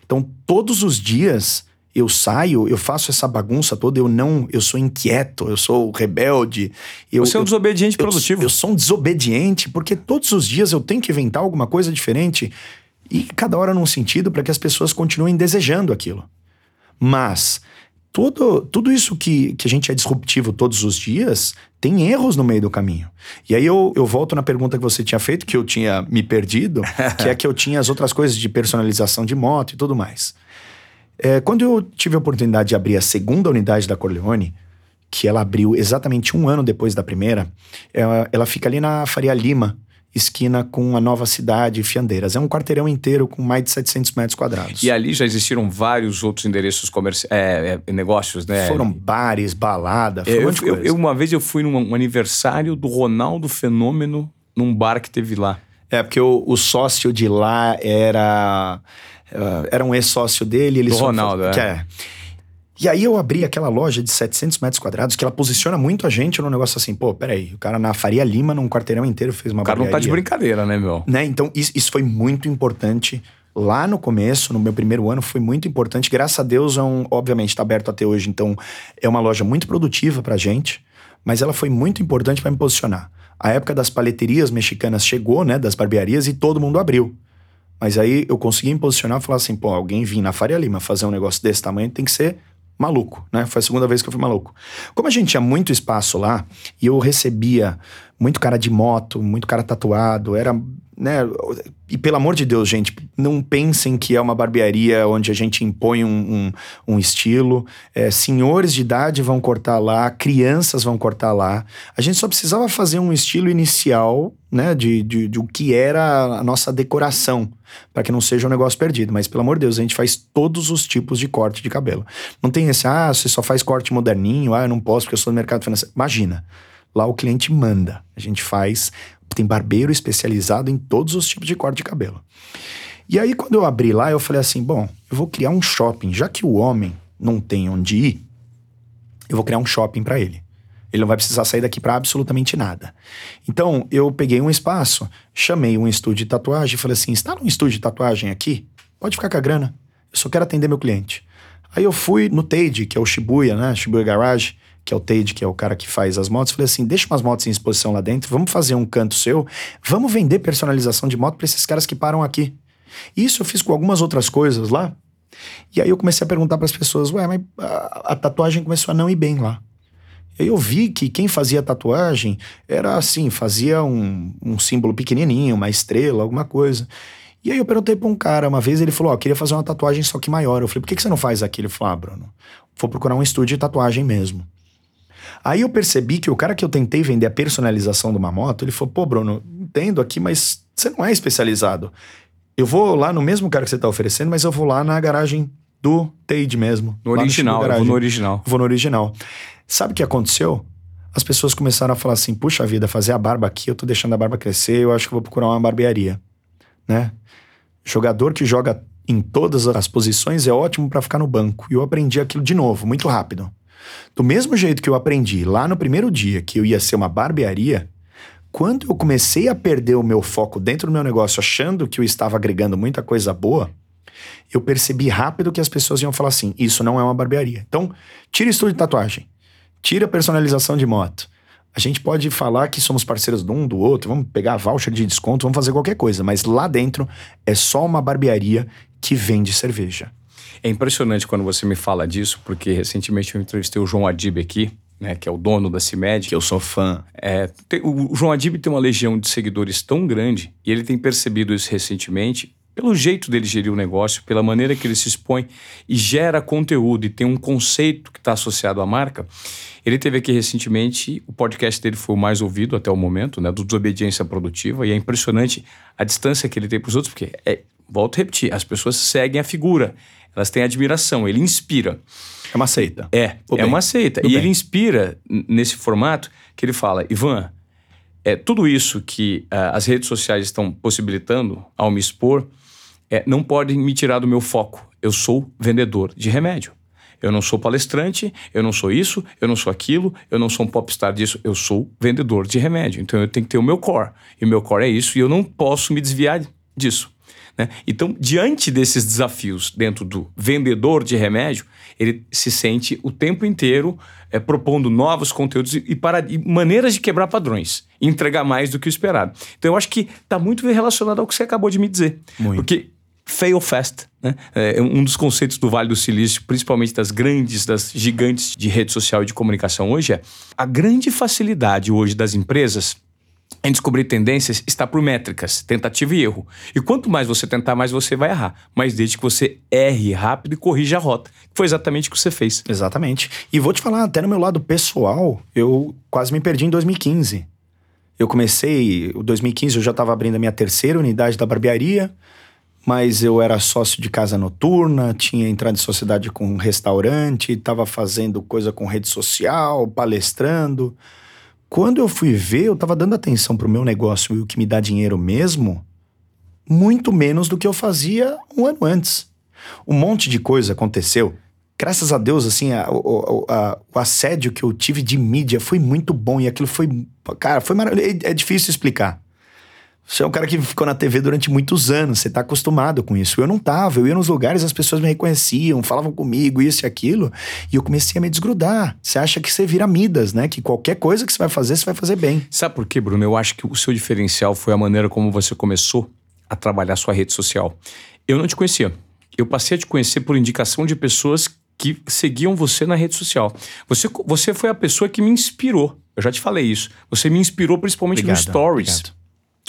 Então, todos os dias eu saio, eu faço essa bagunça toda, eu não, eu sou inquieto, eu sou rebelde. Eu, Você é um desobediente eu, produtivo. Eu, eu sou um desobediente porque todos os dias eu tenho que inventar alguma coisa diferente e cada hora num sentido para que as pessoas continuem desejando aquilo. Mas tudo, tudo isso que, que a gente é disruptivo todos os dias tem erros no meio do caminho. E aí eu, eu volto na pergunta que você tinha feito, que eu tinha me perdido, que é que eu tinha as outras coisas de personalização de moto e tudo mais. É, quando eu tive a oportunidade de abrir a segunda unidade da Corleone, que ela abriu exatamente um ano depois da primeira, ela, ela fica ali na Faria Lima, esquina com a nova cidade Fiandeiras. É um quarteirão inteiro com mais de 700 metros quadrados. E ali já existiram vários outros endereços comerciais, é, é, negócios, né? Foram bares, balada, foi eu, um eu, eu, Uma vez eu fui num aniversário do Ronaldo Fenômeno num bar que teve lá. É, porque o, o sócio de lá era Uh, era um ex-sócio dele. Ele Do Ronaldo, é. é. E aí eu abri aquela loja de 700 metros quadrados que ela posiciona muito a gente no negócio assim, pô, peraí, o cara na Faria Lima, num quarteirão inteiro, fez uma O cara não tá de brincadeira, né, meu? Né? Então isso, isso foi muito importante lá no começo, no meu primeiro ano, foi muito importante. Graças a Deus, é um, obviamente, está aberto até hoje, então é uma loja muito produtiva pra gente, mas ela foi muito importante para me posicionar. A época das paleterias mexicanas chegou, né, das barbearias, e todo mundo abriu. Mas aí eu consegui me posicionar e falar assim, pô, alguém vir na Faria Lima fazer um negócio desse tamanho tem que ser maluco, né? Foi a segunda vez que eu fui maluco. Como a gente tinha muito espaço lá, e eu recebia muito cara de moto, muito cara tatuado, era né? E pelo amor de Deus, gente, não pensem que é uma barbearia onde a gente impõe um, um, um estilo. É, senhores de idade vão cortar lá, crianças vão cortar lá. A gente só precisava fazer um estilo inicial, né? De, de, de o que era a nossa decoração, para que não seja um negócio perdido. Mas pelo amor de Deus, a gente faz todos os tipos de corte de cabelo. Não tem esse, ah, você só faz corte moderninho, ah, eu não posso porque eu sou do mercado financeiro. Imagina. Lá o cliente manda. A gente faz tem barbeiro especializado em todos os tipos de corte de cabelo. E aí, quando eu abri lá, eu falei assim: bom, eu vou criar um shopping. Já que o homem não tem onde ir, eu vou criar um shopping para ele. Ele não vai precisar sair daqui para absolutamente nada. Então, eu peguei um espaço, chamei um estúdio de tatuagem e falei assim: está num estúdio de tatuagem aqui? Pode ficar com a grana. Eu só quero atender meu cliente. Aí eu fui no Tade, que é o Shibuya, né? Shibuya Garage que é o Tade, que é o cara que faz as motos, falei assim: deixa umas motos em exposição lá dentro, vamos fazer um canto seu, vamos vender personalização de moto para esses caras que param aqui. Isso eu fiz com algumas outras coisas lá. E aí eu comecei a perguntar para as pessoas: ué, mas a, a, tatuagem começou a não ir bem lá. Eu vi que quem fazia tatuagem era assim, fazia um, um símbolo pequenininho, uma estrela, alguma coisa. E aí eu perguntei para um cara, uma vez ele falou, ó, oh, queria fazer uma tatuagem só que maior. Eu falei, por que, que você não faz aqui? Ele falou, ah, Bruno, vou procurar um estúdio de tatuagem mesmo. Aí eu percebi que o cara que eu tentei vender a personalização de uma moto, ele falou: pô, Bruno, entendo aqui, mas você não é especializado. Eu vou lá no mesmo cara que você está oferecendo, mas eu vou lá na garagem do Tade mesmo. No original, no eu vou no original. Vou no original. Sabe o que aconteceu? As pessoas começaram a falar assim: puxa vida, fazer a barba aqui, eu tô deixando a barba crescer, eu acho que vou procurar uma barbearia. Né? Jogador que joga em todas as posições é ótimo para ficar no banco. E eu aprendi aquilo de novo, muito rápido. Do mesmo jeito que eu aprendi lá no primeiro dia que eu ia ser uma barbearia, quando eu comecei a perder o meu foco dentro do meu negócio, achando que eu estava agregando muita coisa boa, eu percebi rápido que as pessoas iam falar assim: isso não é uma barbearia. Então, tira estudo de tatuagem, tira personalização de moto. A gente pode falar que somos parceiros de um do outro, vamos pegar voucher de desconto, vamos fazer qualquer coisa, mas lá dentro é só uma barbearia que vende cerveja. É impressionante quando você me fala disso, porque recentemente eu entrevistei o João Adib aqui, né, que é o dono da CIMED. Que eu sou fã. É, tem, o João Adib tem uma legião de seguidores tão grande, e ele tem percebido isso recentemente, pelo jeito dele gerir o negócio, pela maneira que ele se expõe e gera conteúdo e tem um conceito que está associado à marca. Ele teve aqui recentemente, o podcast dele foi o mais ouvido até o momento, né, do Desobediência Produtiva, e é impressionante a distância que ele tem para os outros, porque, é, volto a repetir, as pessoas seguem a figura. Elas têm admiração, ele inspira. É uma seita. É, é uma seita. e bem. ele inspira nesse formato que ele fala, Ivan, é, tudo isso que uh, as redes sociais estão possibilitando ao me expor é, não pode me tirar do meu foco. Eu sou vendedor de remédio. Eu não sou palestrante, eu não sou isso, eu não sou aquilo, eu não sou um popstar disso, eu sou vendedor de remédio. Então eu tenho que ter o meu core. E o meu core é isso, e eu não posso me desviar disso. Né? Então, diante desses desafios dentro do vendedor de remédio, ele se sente o tempo inteiro é, propondo novos conteúdos e, para, e maneiras de quebrar padrões, entregar mais do que o esperado. Então, eu acho que está muito relacionado ao que você acabou de me dizer. Muito. Porque fail fast. Né? É um dos conceitos do Vale do Silício, principalmente das grandes, das gigantes de rede social e de comunicação hoje, é a grande facilidade hoje das empresas em descobrir tendências está por métricas, tentativa e erro. E quanto mais você tentar, mais você vai errar. Mas desde que você erre rápido e corrija a rota. Foi exatamente o que você fez. Exatamente. E vou te falar, até no meu lado pessoal, eu quase me perdi em 2015. Eu comecei, em 2015 eu já estava abrindo a minha terceira unidade da barbearia, mas eu era sócio de casa noturna, tinha entrado em sociedade com um restaurante, estava fazendo coisa com rede social, palestrando. Quando eu fui ver, eu estava dando atenção para o meu negócio e o que me dá dinheiro mesmo, muito menos do que eu fazia um ano antes. Um monte de coisa aconteceu. Graças a Deus, assim, a, a, a, o assédio que eu tive de mídia foi muito bom e aquilo foi. Cara, foi maravilhoso. É, é difícil explicar. Você é um cara que ficou na TV durante muitos anos, você tá acostumado com isso. Eu não tava, eu ia nos lugares, as pessoas me reconheciam, falavam comigo, isso e aquilo, e eu comecei a me desgrudar. Você acha que você vira Midas, né? Que qualquer coisa que você vai fazer, você vai fazer bem. Sabe por quê, Bruno? Eu acho que o seu diferencial foi a maneira como você começou a trabalhar sua rede social. Eu não te conhecia. Eu passei a te conhecer por indicação de pessoas que seguiam você na rede social. Você, você foi a pessoa que me inspirou. Eu já te falei isso. Você me inspirou principalmente Obrigado, no Stories. obrigado.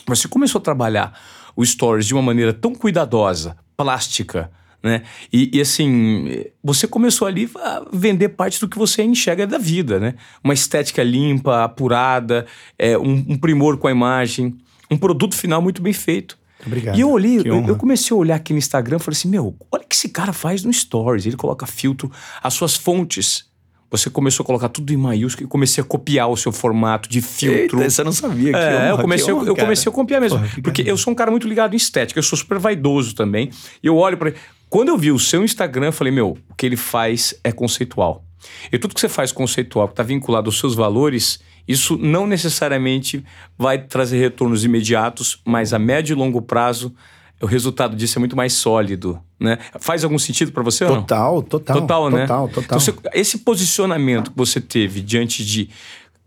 Você começou a trabalhar o Stories de uma maneira tão cuidadosa, plástica, né? E, e, assim, você começou ali a vender parte do que você enxerga da vida, né? Uma estética limpa, apurada, é, um, um primor com a imagem, um produto final muito bem feito. Obrigado. E eu olhei, eu, eu comecei a olhar aqui no Instagram e falei assim: meu, olha o que esse cara faz no Stories. Ele coloca filtro, as suas fontes. Você começou a colocar tudo em maiúsculo e comecei a copiar o seu formato de filtro. Eita, você não sabia que É, eu comecei, eu cara. comecei a copiar mesmo. Porra, porque eu sou um cara muito ligado em estética, eu sou super vaidoso também. E eu olho para Quando eu vi o seu Instagram, eu falei, meu, o que ele faz é conceitual. E tudo que você faz conceitual, que está vinculado aos seus valores, isso não necessariamente vai trazer retornos imediatos, mas a médio e longo prazo, o resultado disso é muito mais sólido, né? Faz algum sentido para você ou não? Total, total. Total, né? Total, total. Então, você- esse posicionamento que você teve diante de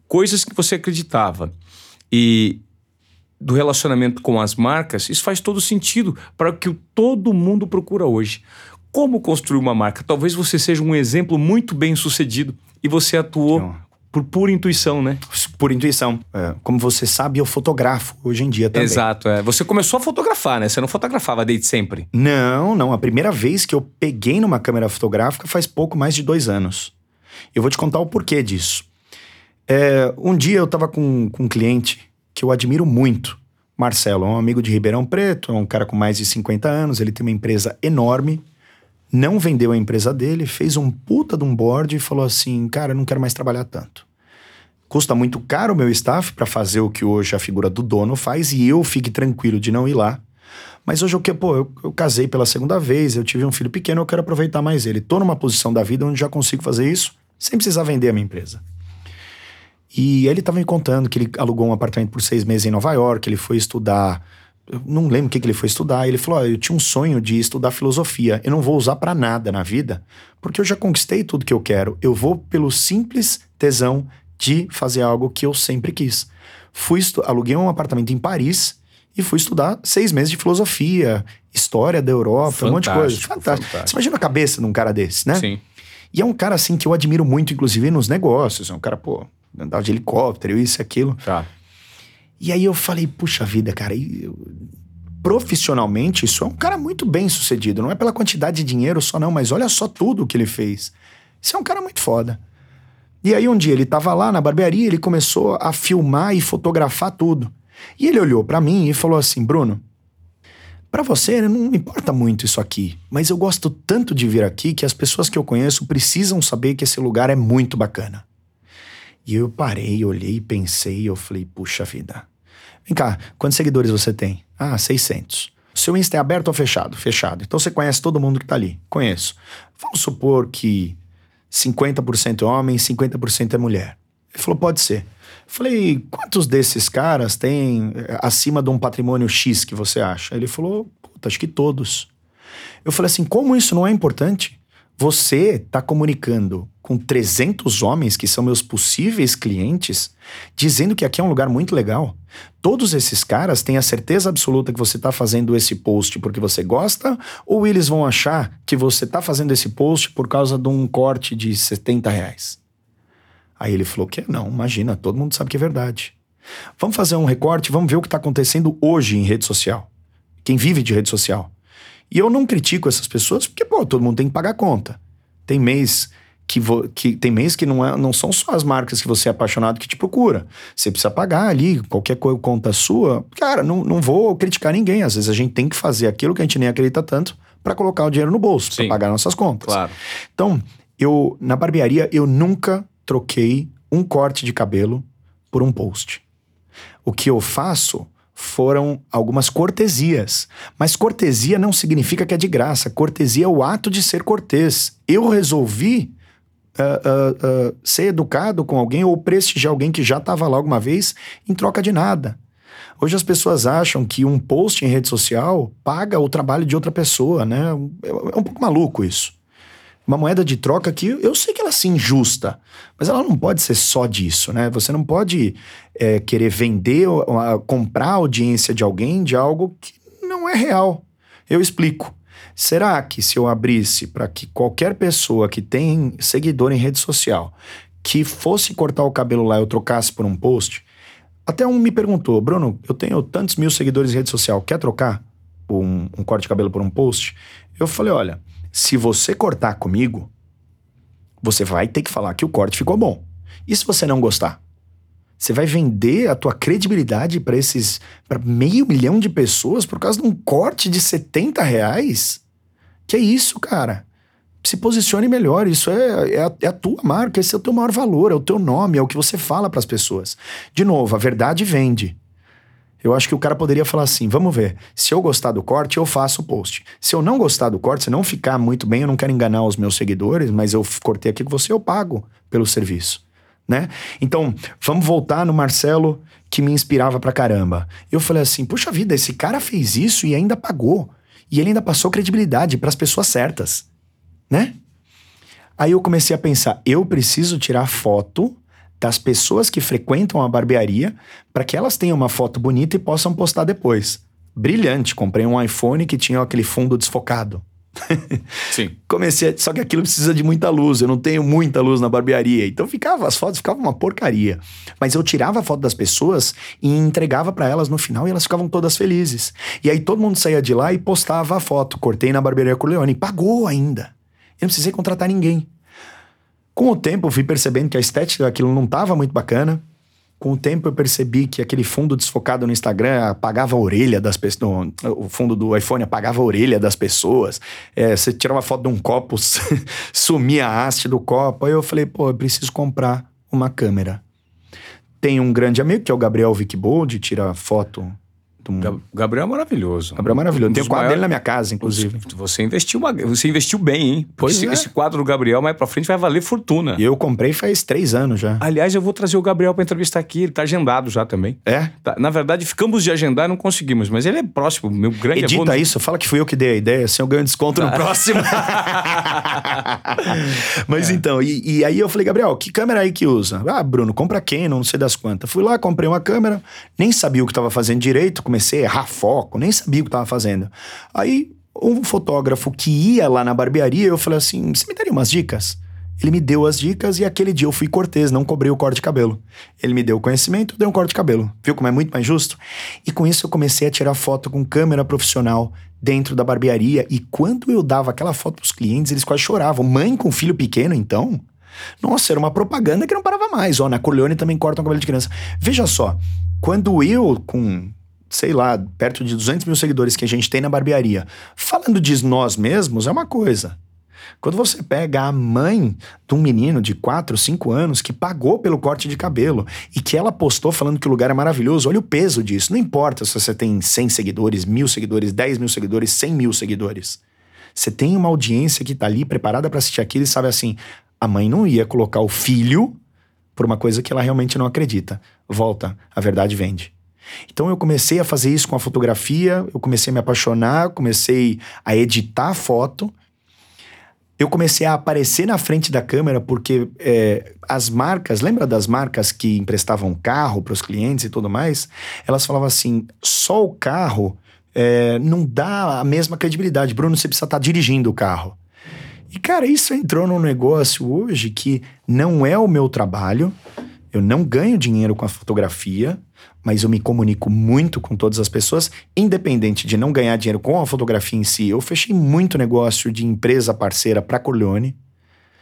coisas que você acreditava e do relacionamento com as marcas, isso faz todo sentido para o que todo mundo procura hoje. Como construir uma marca? Talvez você seja um exemplo muito bem sucedido e você atuou. Por pura intuição, né? Por intuição. É, como você sabe, eu fotografo hoje em dia também. Exato. É. Você começou a fotografar, né? Você não fotografava desde sempre. Não, não. A primeira vez que eu peguei numa câmera fotográfica faz pouco mais de dois anos. Eu vou te contar o porquê disso. É, um dia eu estava com, com um cliente que eu admiro muito. Marcelo, é um amigo de Ribeirão Preto, é um cara com mais de 50 anos, ele tem uma empresa enorme, não vendeu a empresa dele, fez um puta de um board e falou assim: Cara, não quero mais trabalhar tanto. Custa muito caro o meu staff para fazer o que hoje a figura do dono faz e eu fique tranquilo de não ir lá. Mas hoje eu que, pô, eu, eu casei pela segunda vez, eu tive um filho pequeno, eu quero aproveitar mais ele. Tô numa posição da vida onde já consigo fazer isso sem precisar vender a minha empresa. E ele estava me contando que ele alugou um apartamento por seis meses em Nova York, ele foi estudar. Eu não lembro o que, que ele foi estudar. Ele falou: "Ó, Eu tinha um sonho de estudar filosofia. Eu não vou usar para nada na vida, porque eu já conquistei tudo que eu quero. Eu vou pelo simples tesão de fazer algo que eu sempre quis. Fui aluguei um apartamento em Paris e fui estudar seis meses de filosofia, história da Europa, um monte de coisa. Fantástico, Fantástico. fantástico. Você imagina a cabeça de um cara desse, né? Sim. E é um cara assim que eu admiro muito, inclusive nos negócios. É um cara, pô, andava de helicóptero, isso e aquilo. Tá. E aí eu falei, puxa vida, cara, eu- profissionalmente isso é um cara muito bem sucedido. Não é pela quantidade de dinheiro só, não, mas olha só tudo que ele fez. Isso é um cara muito foda. E aí um dia ele tava lá na barbearia, ele começou a filmar e fotografar tudo. E ele olhou pra mim e falou assim: Bruno, pra você não importa muito isso aqui, mas eu gosto tanto de vir aqui que as pessoas que eu conheço precisam saber que esse lugar é muito bacana. E eu parei, olhei, pensei, eu falei, puxa vida. Vem cá, quantos seguidores você tem? Ah, 600. O seu Insta é aberto ou fechado? Fechado. Então você conhece todo mundo que tá ali? Conheço. Vamos supor que 50% é homem, 50% é mulher. Ele falou, pode ser. Falei, quantos desses caras têm eh, acima de um patrimônio X que você acha? Ele falou, puta, acho que todos. Eu falei assim, como isso não é importante? Você está comunicando com 300 homens que são meus possíveis clientes, dizendo que aqui é um lugar muito legal. Todos esses caras têm a certeza absoluta que você está fazendo esse post porque você gosta, ou eles vão achar que você está fazendo esse post por causa de um corte de 70 reais? Aí ele falou que não, imagina, todo mundo sabe que é verdade. Vamos fazer um recorte, vamos ver o que está acontecendo hoje em rede social. Quem vive de rede social. E eu não critico essas pessoas porque, pô, todo mundo tem que pagar conta. Tem mês que, vo- que tem mês que não, é, não são só as marcas que você é apaixonado que te procura. Você precisa pagar ali, qualquer co- conta sua. Cara, não, não vou criticar ninguém. Às vezes a gente tem que fazer aquilo que a gente nem acredita tanto para colocar o dinheiro no bolso, para pagar nossas contas. Claro. Então, eu na barbearia eu nunca troquei um corte de cabelo por um post. O que eu faço foram algumas cortesias. Mas cortesia não significa que é de graça. Cortesia é o ato de ser cortês. Eu resolvi ah, ah, ah, ser educado com alguém ou prestigiar alguém que já estava lá alguma vez em troca de nada. Hoje as pessoas acham que um post em rede social paga o trabalho de outra pessoa, né? É, é um pouco maluco isso. Uma moeda de troca que eu sei que ela é sim justa, mas ela não pode ser só disso, né? Você não pode é, querer vender, comprar a audiência de alguém de algo que não é real. Eu explico. Será que se eu abrisse para que qualquer pessoa que tem seguidor em rede social que fosse cortar o cabelo lá eu trocasse por um post? Até um me perguntou, Bruno, eu tenho tantos mil seguidores em rede social, quer trocar um, um corte de cabelo por um post? Eu falei, olha, se você cortar comigo, você vai ter que falar que o corte ficou bom. E se você não gostar? Você vai vender a tua credibilidade para esses para meio milhão de pessoas por causa de um corte de 70 reais? Que é isso, cara? Se posicione melhor. Isso é, é, a, é a tua marca, esse é o teu maior valor, é o teu nome, é o que você fala para as pessoas. De novo, a verdade vende. Eu acho que o cara poderia falar assim: vamos ver, se eu gostar do corte, eu faço o post. Se eu não gostar do corte, se não ficar muito bem, eu não quero enganar os meus seguidores, mas eu cortei aqui com você, eu pago pelo serviço. Né? Então, vamos voltar no Marcelo que me inspirava pra caramba. Eu falei assim: puxa vida, esse cara fez isso e ainda pagou. E ele ainda passou credibilidade para as pessoas certas, né? Aí eu comecei a pensar, eu preciso tirar foto das pessoas que frequentam a barbearia para que elas tenham uma foto bonita e possam postar depois. Brilhante, comprei um iPhone que tinha aquele fundo desfocado. Sim. Comecei, a, só que aquilo precisa de muita luz, eu não tenho muita luz na barbearia. Então ficava as fotos ficavam uma porcaria. Mas eu tirava a foto das pessoas e entregava para elas no final e elas ficavam todas felizes. E aí todo mundo saía de lá e postava a foto. Cortei na barbearia Corleone, pagou ainda. Eu não precisei contratar ninguém. Com o tempo eu fui percebendo que a estética daquilo não estava muito bacana. Com o tempo eu percebi que aquele fundo desfocado no Instagram apagava a orelha das pessoas. O fundo do iPhone apagava a orelha das pessoas. É, você tirava foto de um copo, sumia a haste do copo. Aí eu falei, pô, eu preciso comprar uma câmera. Tem um grande amigo, que é o Gabriel Vickbold, tira foto o Gabriel é maravilhoso. Gabriel é maravilhoso. Um Tem o quadro dele na minha casa, inclusive. Você investiu, uma... você investiu bem, hein? Pois esse, é. esse quadro do Gabriel mais pra frente vai valer fortuna. E eu comprei faz três anos já. Aliás, eu vou trazer o Gabriel pra entrevistar aqui. Ele tá agendado já também. É? Tá. Na verdade, ficamos de agendar e não conseguimos. Mas ele é próximo, meu grande Edita abono... isso, fala que fui eu que dei a ideia, assim eu ganho desconto no próximo. mas é. então, e, e, aí eu falei, Gabriel, que câmera aí que usa? Ah, Bruno, compra quem? Não sei das quantas. Fui lá, comprei uma câmera, nem sabia o que tava fazendo direito, comecei a errar foco, nem sabia o que estava fazendo. Aí, um fotógrafo que ia lá na barbearia, eu falei assim: você me daria umas dicas? Ele me deu as dicas e aquele dia eu fui cortês, não cobrei o corte de cabelo. Ele me deu o conhecimento, deu um corte de cabelo. Viu como é muito mais justo? E com isso eu comecei a tirar foto com câmera profissional dentro da barbearia. E quando eu dava aquela foto pros clientes, eles quase choravam. Mãe com filho pequeno, então? Nossa, era uma propaganda que não parava mais. Ó, na Corleone também cortam cabelo de criança. Veja só, quando eu, com sei lá, perto de 200 mil seguidores que a gente tem na barbearia, falando de nós mesmos é uma coisa. Quando você pega a mãe de um menino de 4, 5 anos que pagou pelo corte de cabelo e que ela postou falando que o lugar é maravilhoso, olha o peso disso. Não importa se você tem 100 seguidores, mil seguidores, 10 mil seguidores, 100 mil seguidores. Você tem uma audiência que tá ali preparada para assistir aquilo e sabe assim: a mãe não ia colocar o filho por uma coisa que ela realmente não acredita. Volta, a verdade vende. Então eu comecei a fazer isso com a fotografia, eu comecei a me apaixonar, comecei a editar foto. Eu comecei a aparecer na frente da câmera porque é, as marcas, lembra das marcas que emprestavam carro para os clientes e tudo mais? Elas falavam assim: só o carro é, não dá a mesma credibilidade. Bruno, você precisa estar tá dirigindo o carro. E, cara, isso entrou num negócio hoje que não é o meu trabalho, eu não ganho dinheiro com a fotografia, mas eu me comunico muito com todas as pessoas, independente de não ganhar dinheiro com a fotografia em si. Eu fechei muito negócio de empresa parceira para Corleone.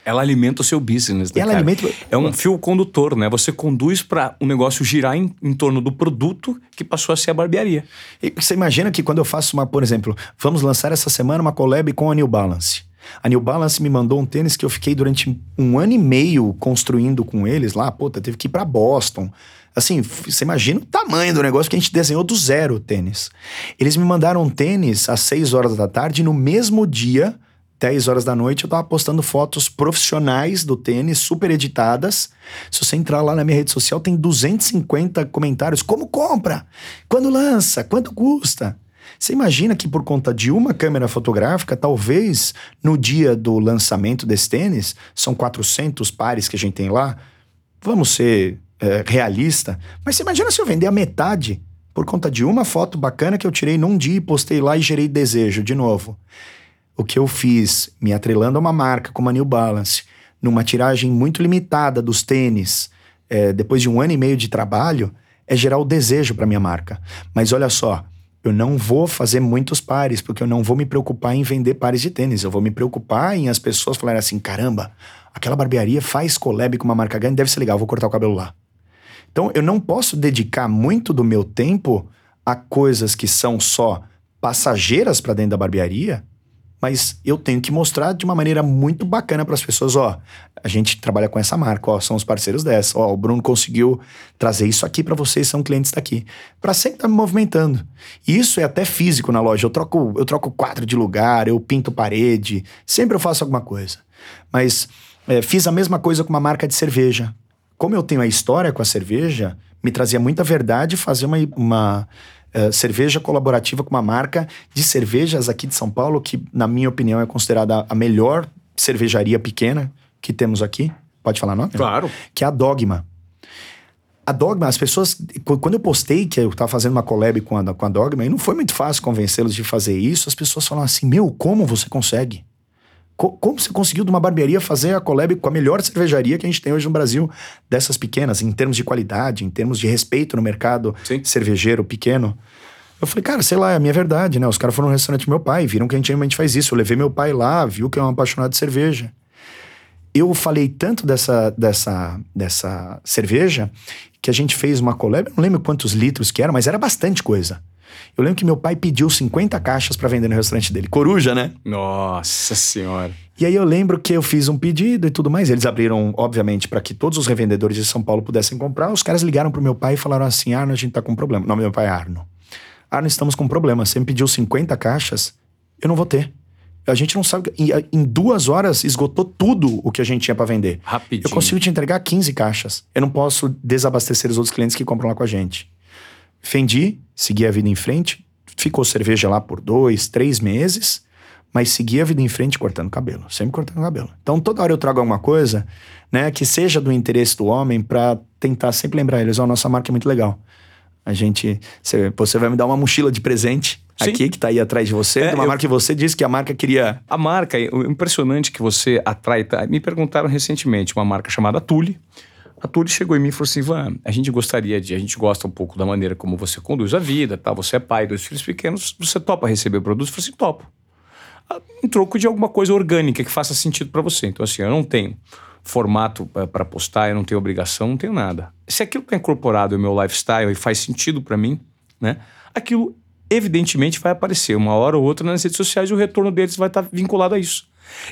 Ela alimenta o seu business, né, Ela cara? alimenta... É um fio condutor, né? Você conduz para o um negócio girar em, em, torno do produto que passou a ser a barbearia. E você imagina que quando eu faço uma, por exemplo, vamos lançar essa semana uma collab com a New Balance. A New Balance me mandou um tênis que eu fiquei durante um ano e meio construindo com eles lá. Puta, teve que ir para Boston. Assim, você imagina o tamanho do negócio que a gente desenhou do zero o tênis. Eles me mandaram um tênis às 6 horas da tarde, e no mesmo dia 10 horas da noite, eu tava postando fotos profissionais do tênis, super editadas. Se você entrar lá na minha rede social, tem 250 comentários. Como compra? Quando lança? Quanto custa? Você imagina que por conta de uma câmera fotográfica, talvez no dia do lançamento desse tênis, são 400 pares que a gente tem lá. Vamos ser é, realista, mas você imagina se eu vender a metade por conta de uma foto bacana que eu tirei num dia e postei lá e gerei desejo de novo. O que eu fiz, me atrelando a uma marca como a New Balance, numa tiragem muito limitada dos tênis, é, depois de um ano e meio de trabalho, é gerar o desejo para minha marca. Mas olha só, eu não vou fazer muitos pares, porque eu não vou me preocupar em vender pares de tênis. Eu vou me preocupar em as pessoas falarem assim: caramba, aquela barbearia faz collab com uma marca grande, deve ser legal, vou cortar o cabelo lá. Então, eu não posso dedicar muito do meu tempo a coisas que são só passageiras para dentro da barbearia, mas eu tenho que mostrar de uma maneira muito bacana para as pessoas, ó, a gente trabalha com essa marca, ó, são os parceiros dessa, ó, o Bruno conseguiu trazer isso aqui para vocês, são clientes daqui, para sempre estar tá me movimentando. E isso é até físico na loja. Eu troco, eu troco quadro de lugar, eu pinto parede, sempre eu faço alguma coisa. Mas é, fiz a mesma coisa com uma marca de cerveja como eu tenho a história com a cerveja, me trazia muita verdade fazer uma, uma uh, cerveja colaborativa com uma marca de cervejas aqui de São Paulo, que, na minha opinião, é considerada a melhor cervejaria pequena que temos aqui. Pode falar nome? Claro. Que é a Dogma. A Dogma, as pessoas. Quando eu postei que eu estava fazendo uma collab com a, com a Dogma, e não foi muito fácil convencê-los de fazer isso, as pessoas falam assim: Meu, como você consegue? Como você conseguiu de uma barbearia fazer a collab com a melhor cervejaria que a gente tem hoje no Brasil, dessas pequenas, em termos de qualidade, em termos de respeito no mercado Sim. cervejeiro pequeno? Eu falei, cara, sei lá, é a minha verdade, né? Os caras foram no restaurante do meu pai, viram que a gente realmente faz isso. Eu levei meu pai lá, viu que é um apaixonado de cerveja. Eu falei tanto dessa, dessa, dessa cerveja que a gente fez uma collab, não lembro quantos litros que era, mas era bastante coisa. Eu lembro que meu pai pediu 50 caixas para vender no restaurante dele. Coruja, né? Nossa Senhora. E aí eu lembro que eu fiz um pedido e tudo mais. Eles abriram, obviamente, para que todos os revendedores de São Paulo pudessem comprar. Os caras ligaram pro meu pai e falaram assim: Arno, a gente tá com um problema. O nome do meu pai é Arno. Arno, estamos com um problema. Você me pediu 50 caixas, eu não vou ter. A gente não sabe. Em duas horas esgotou tudo o que a gente tinha para vender. Rapidinho. Eu consigo te entregar 15 caixas. Eu não posso desabastecer os outros clientes que compram lá com a gente. Fendi, segui a vida em frente, ficou cerveja lá por dois, três meses, mas segui a vida em frente cortando cabelo, sempre cortando cabelo. Então toda hora eu trago alguma coisa, né, que seja do interesse do homem para tentar sempre lembrar eles, ó, oh, nossa marca é muito legal. A gente, você vai me dar uma mochila de presente Sim. aqui que tá aí atrás de você, é, de uma eu, marca que você disse que a marca queria. A marca, o impressionante que você atrai, tá? me perguntaram recentemente, uma marca chamada Tule a Turi chegou em mim e falou assim: Ivan, a gente gostaria de, a gente gosta um pouco da maneira como você conduz a vida, tá? Você é pai, dois filhos pequenos, você topa receber produtos? Eu falei assim: topo. Ah, em troco de alguma coisa orgânica que faça sentido para você. Então, assim, eu não tenho formato para postar, eu não tenho obrigação, não tenho nada. Se aquilo está incorporado no meu lifestyle e faz sentido para mim, né? Aquilo evidentemente vai aparecer uma hora ou outra nas redes sociais e o retorno deles vai estar tá vinculado a isso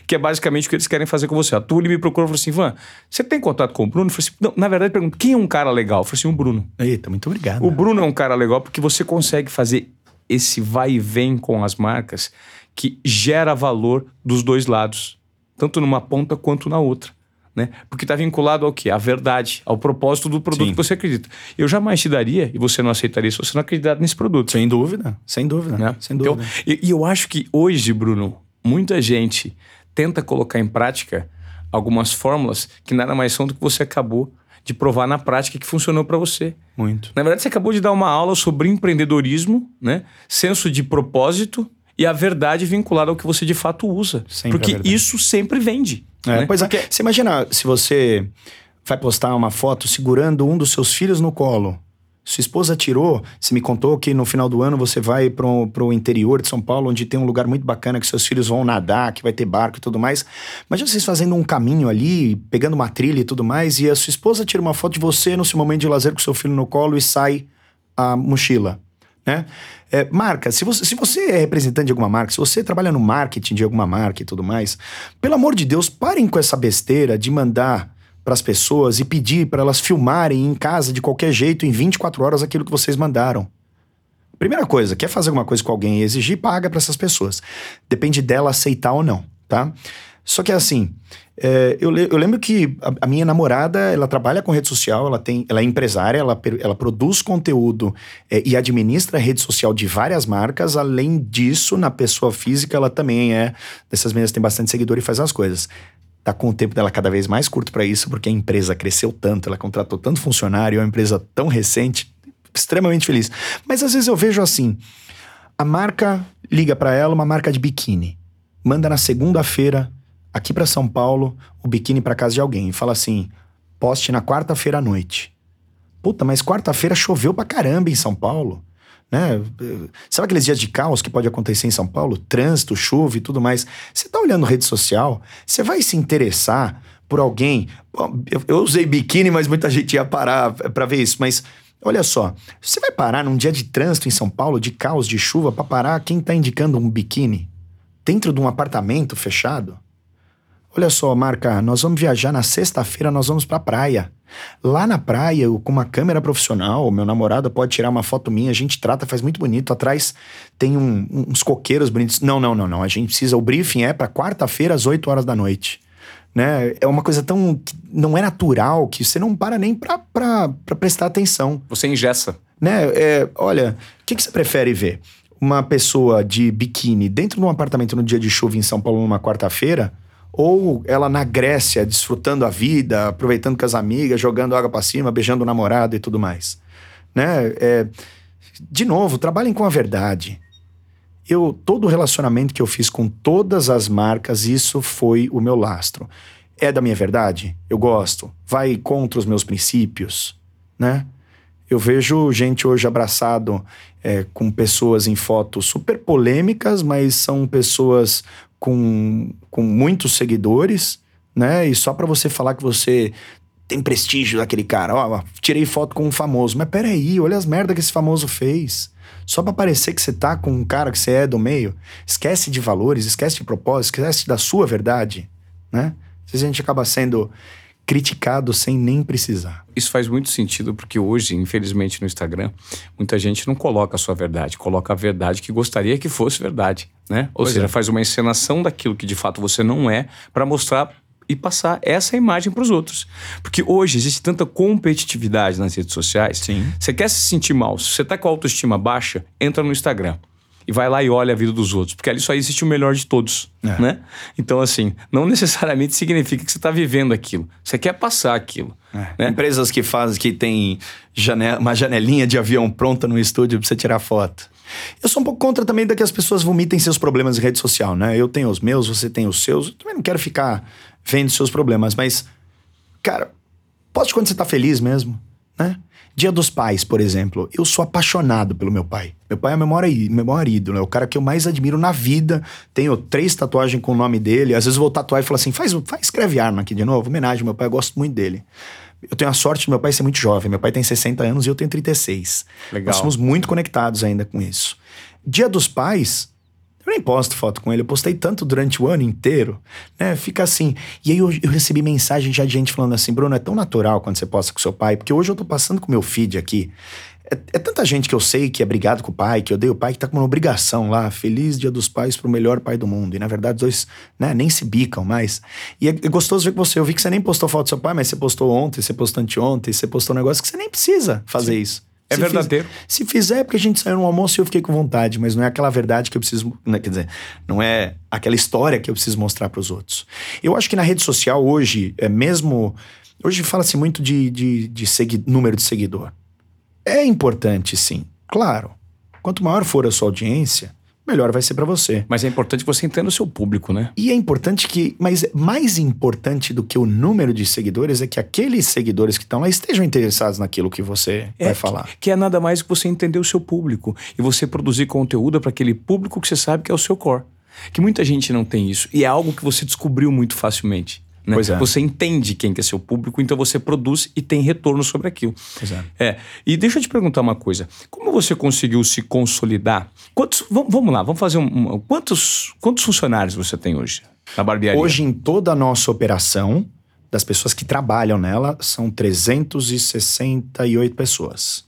que é basicamente o que eles querem fazer com você. A Tule me procurou e falou assim: Ivan, você tem contato com o Bruno? Eu falei assim: não, na verdade, pergunto, quem é um cara legal? Eu falei assim: o Bruno. Eita, muito obrigado. O Bruno é um cara legal porque você consegue fazer esse vai e vem com as marcas que gera valor dos dois lados, tanto numa ponta quanto na outra. Né? Porque está vinculado ao quê? À verdade, ao propósito do produto Sim. que você acredita. Eu jamais te daria, e você não aceitaria se você não acreditar nesse produto. Sem dúvida, sem dúvida. Né? Sem dúvida. Então, e, e eu acho que hoje, Bruno, muita gente tenta colocar em prática algumas fórmulas que nada mais são do que você acabou de provar na prática que funcionou para você. Muito. Na verdade, você acabou de dar uma aula sobre empreendedorismo, né? senso de propósito e a verdade vinculada ao que você de fato usa. Sempre Porque isso sempre vende. É, né? Pois é. Você imagina se você vai postar uma foto segurando um dos seus filhos no colo sua esposa tirou, você me contou que no final do ano você vai para o interior de São Paulo, onde tem um lugar muito bacana que seus filhos vão nadar, que vai ter barco e tudo mais. Imagina vocês fazendo um caminho ali, pegando uma trilha e tudo mais, e a sua esposa tira uma foto de você no seu momento de lazer com seu filho no colo e sai a mochila. Né? É, marca, se você, se você é representante de alguma marca, se você trabalha no marketing de alguma marca e tudo mais, pelo amor de Deus, parem com essa besteira de mandar para as pessoas e pedir para elas filmarem em casa de qualquer jeito em 24 horas aquilo que vocês mandaram. Primeira coisa, quer fazer alguma coisa com alguém e exigir, paga para essas pessoas. Depende dela aceitar ou não. tá? Só que assim, é, eu, eu, lembro que a, a, minha namorada, ela trabalha com rede social, ela, tem, ela é empresária, ela, ela produz conteúdo é, e administra rede social de várias marcas. Além disso, na pessoa física, ela também é dessas meninas tem bastante seguidor e faz as coisas. Tá com o tempo dela cada vez mais curto para isso, porque a empresa cresceu tanto, ela contratou tanto funcionário, é uma empresa tão recente, extremamente feliz. Mas às vezes eu vejo assim, a marca liga para ela uma marca de biquíni, manda na segunda-feira aqui para São Paulo o biquíni para casa de alguém e fala assim: poste na quarta-feira à noite. Puta, mas quarta-feira choveu pra caramba em São Paulo. Né? Sabe aqueles dias de caos que pode acontecer em São Paulo? Trânsito, chuva e tudo mais. Você tá olhando rede social, você vai se interessar por alguém. Eu, eu usei biquíni, mas muita gente ia parar para ver isso. Mas olha só, você vai parar num dia de trânsito em São Paulo, de caos, de chuva, para parar quem tá indicando um biquíni? Dentro de um apartamento fechado? Olha só, Marca, nós vamos viajar na sexta-feira, nós vamos pra praia. Lá na praia, com uma câmera profissional, meu namorado pode tirar uma foto minha, a gente trata, faz muito bonito. Atrás tem um, uns coqueiros bonitos. Não, não, não, não. A gente precisa. O briefing é para quarta-feira, às 8 horas da noite. Né? É uma coisa tão. não é natural que você não para nem pra, pra, pra prestar atenção. Você engessa. Né? É, olha, o que, que você prefere ver? Uma pessoa de biquíni dentro de um apartamento no dia de chuva em São Paulo numa quarta-feira? Ou ela na Grécia, desfrutando a vida, aproveitando com as amigas, jogando água para cima, beijando o namorado e tudo mais. Né? É, de novo, trabalhem com a verdade. Eu todo o relacionamento que eu fiz com todas as marcas, isso foi o meu lastro. É da minha verdade? Eu gosto. Vai contra os meus princípios, né? Eu vejo gente hoje abraçado é, com pessoas em fotos super polêmicas, mas são pessoas com, com muitos seguidores, né? E só para você falar que você tem prestígio daquele cara. Ó, tirei foto com um famoso. Mas peraí, olha as merdas que esse famoso fez. Só pra parecer que você tá com um cara que você é do meio. Esquece de valores, esquece de propósito, esquece da sua verdade, né? Vezes a gente acaba sendo criticado sem nem precisar. Isso faz muito sentido porque hoje, infelizmente, no Instagram, muita gente não coloca a sua verdade, coloca a verdade que gostaria que fosse verdade, né? Ou pois seja, é. faz uma encenação daquilo que de fato você não é para mostrar e passar essa imagem para os outros. Porque hoje existe tanta competitividade nas redes sociais. Sim. Você quer se sentir mal, se você está com a autoestima baixa, entra no Instagram e vai lá e olha a vida dos outros, porque ali só existe o melhor de todos, é. né? Então, assim, não necessariamente significa que você está vivendo aquilo. Você quer passar aquilo. É. Né? Empresas que fazem, que tem janela, uma janelinha de avião pronta no estúdio para você tirar foto. Eu sou um pouco contra também da que as pessoas vomitem seus problemas em rede social, né? Eu tenho os meus, você tem os seus. Eu também não quero ficar vendo seus problemas, mas, cara, poste quando você tá feliz mesmo, né? Dia dos Pais, por exemplo. Eu sou apaixonado pelo meu pai. Meu pai é meu maior, meu maior ídolo, é o cara que eu mais admiro na vida. Tenho três tatuagens com o nome dele. Às vezes eu vou tatuar e falo assim: faz, faz escreve arma aqui de novo. Homenagem ao meu pai, eu gosto muito dele. Eu tenho a sorte de meu pai ser muito jovem. Meu pai tem 60 anos e eu tenho 36. Legal. Nós somos muito conectados ainda com isso. Dia dos Pais, eu nem posto foto com ele, eu postei tanto durante o ano inteiro, né? Fica assim. E aí eu, eu, recebi mensagem já de gente falando assim: Bruno, é tão natural quando você posta com seu pai, porque hoje eu tô passando com meu feed aqui. É, é, tanta gente que eu sei que é brigado com o pai, que odeia o pai, que tá com uma obrigação lá. Feliz Dia dos Pais pro melhor pai do mundo. E na verdade, os dois né, nem se bicam mais. E é, é gostoso ver que você. Eu vi que você nem postou foto do seu pai, mas você postou ontem, você postou anteontem, você postou um negócio que você nem precisa fazer Sim. isso. É se verdadeiro. Fiz, se fizer, é porque a gente saiu no almoço e eu fiquei com vontade, mas não é aquela verdade que eu preciso. Né, quer dizer, não é aquela história que eu preciso mostrar para os outros. Eu acho que na rede social hoje, é mesmo. Hoje fala-se muito de, de, de segui, número de seguidor. É importante, sim, claro. Quanto maior for a sua audiência, melhor vai ser para você. Mas é importante que você entenda o seu público, né? E é importante que, mas mais importante do que o número de seguidores é que aqueles seguidores que estão lá estejam interessados naquilo que você é, vai falar. Que, que, é nada mais que você entender o seu público e você produzir conteúdo para aquele público que você sabe que é o seu core. Que muita gente não tem isso e é algo que você descobriu muito facilmente. Né? É. Você entende quem que é seu público, então você produz e tem retorno sobre aquilo. É. é. E deixa eu te perguntar uma coisa. Como você conseguiu se consolidar? Quantos, vamos lá, vamos fazer um, quantos, quantos funcionários você tem hoje na barbearia? Hoje, em toda a nossa operação, das pessoas que trabalham nela, são 368 pessoas.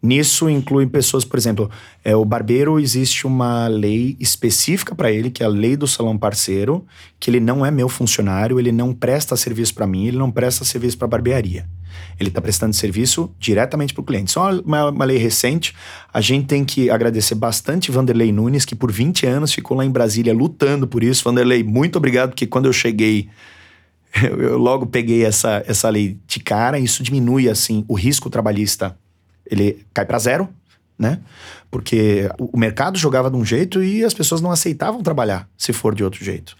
Nisso inclui pessoas, por exemplo, é, o barbeiro existe uma lei específica para ele, que é a lei do salão parceiro, que ele não é meu funcionário, ele não presta serviço para mim, ele não presta serviço para barbearia. Ele está prestando serviço diretamente para o cliente. Só uma, uma, lei recente. A gente tem que agradecer bastante Vanderlei Nunes, que por 20 anos ficou lá em Brasília lutando por isso. Vanderlei, muito obrigado, porque quando eu cheguei, eu logo peguei essa, essa lei de cara. Isso diminui assim o risco trabalhista ele cai para zero, né? Porque o mercado jogava de um jeito e as pessoas não aceitavam trabalhar se for de outro jeito.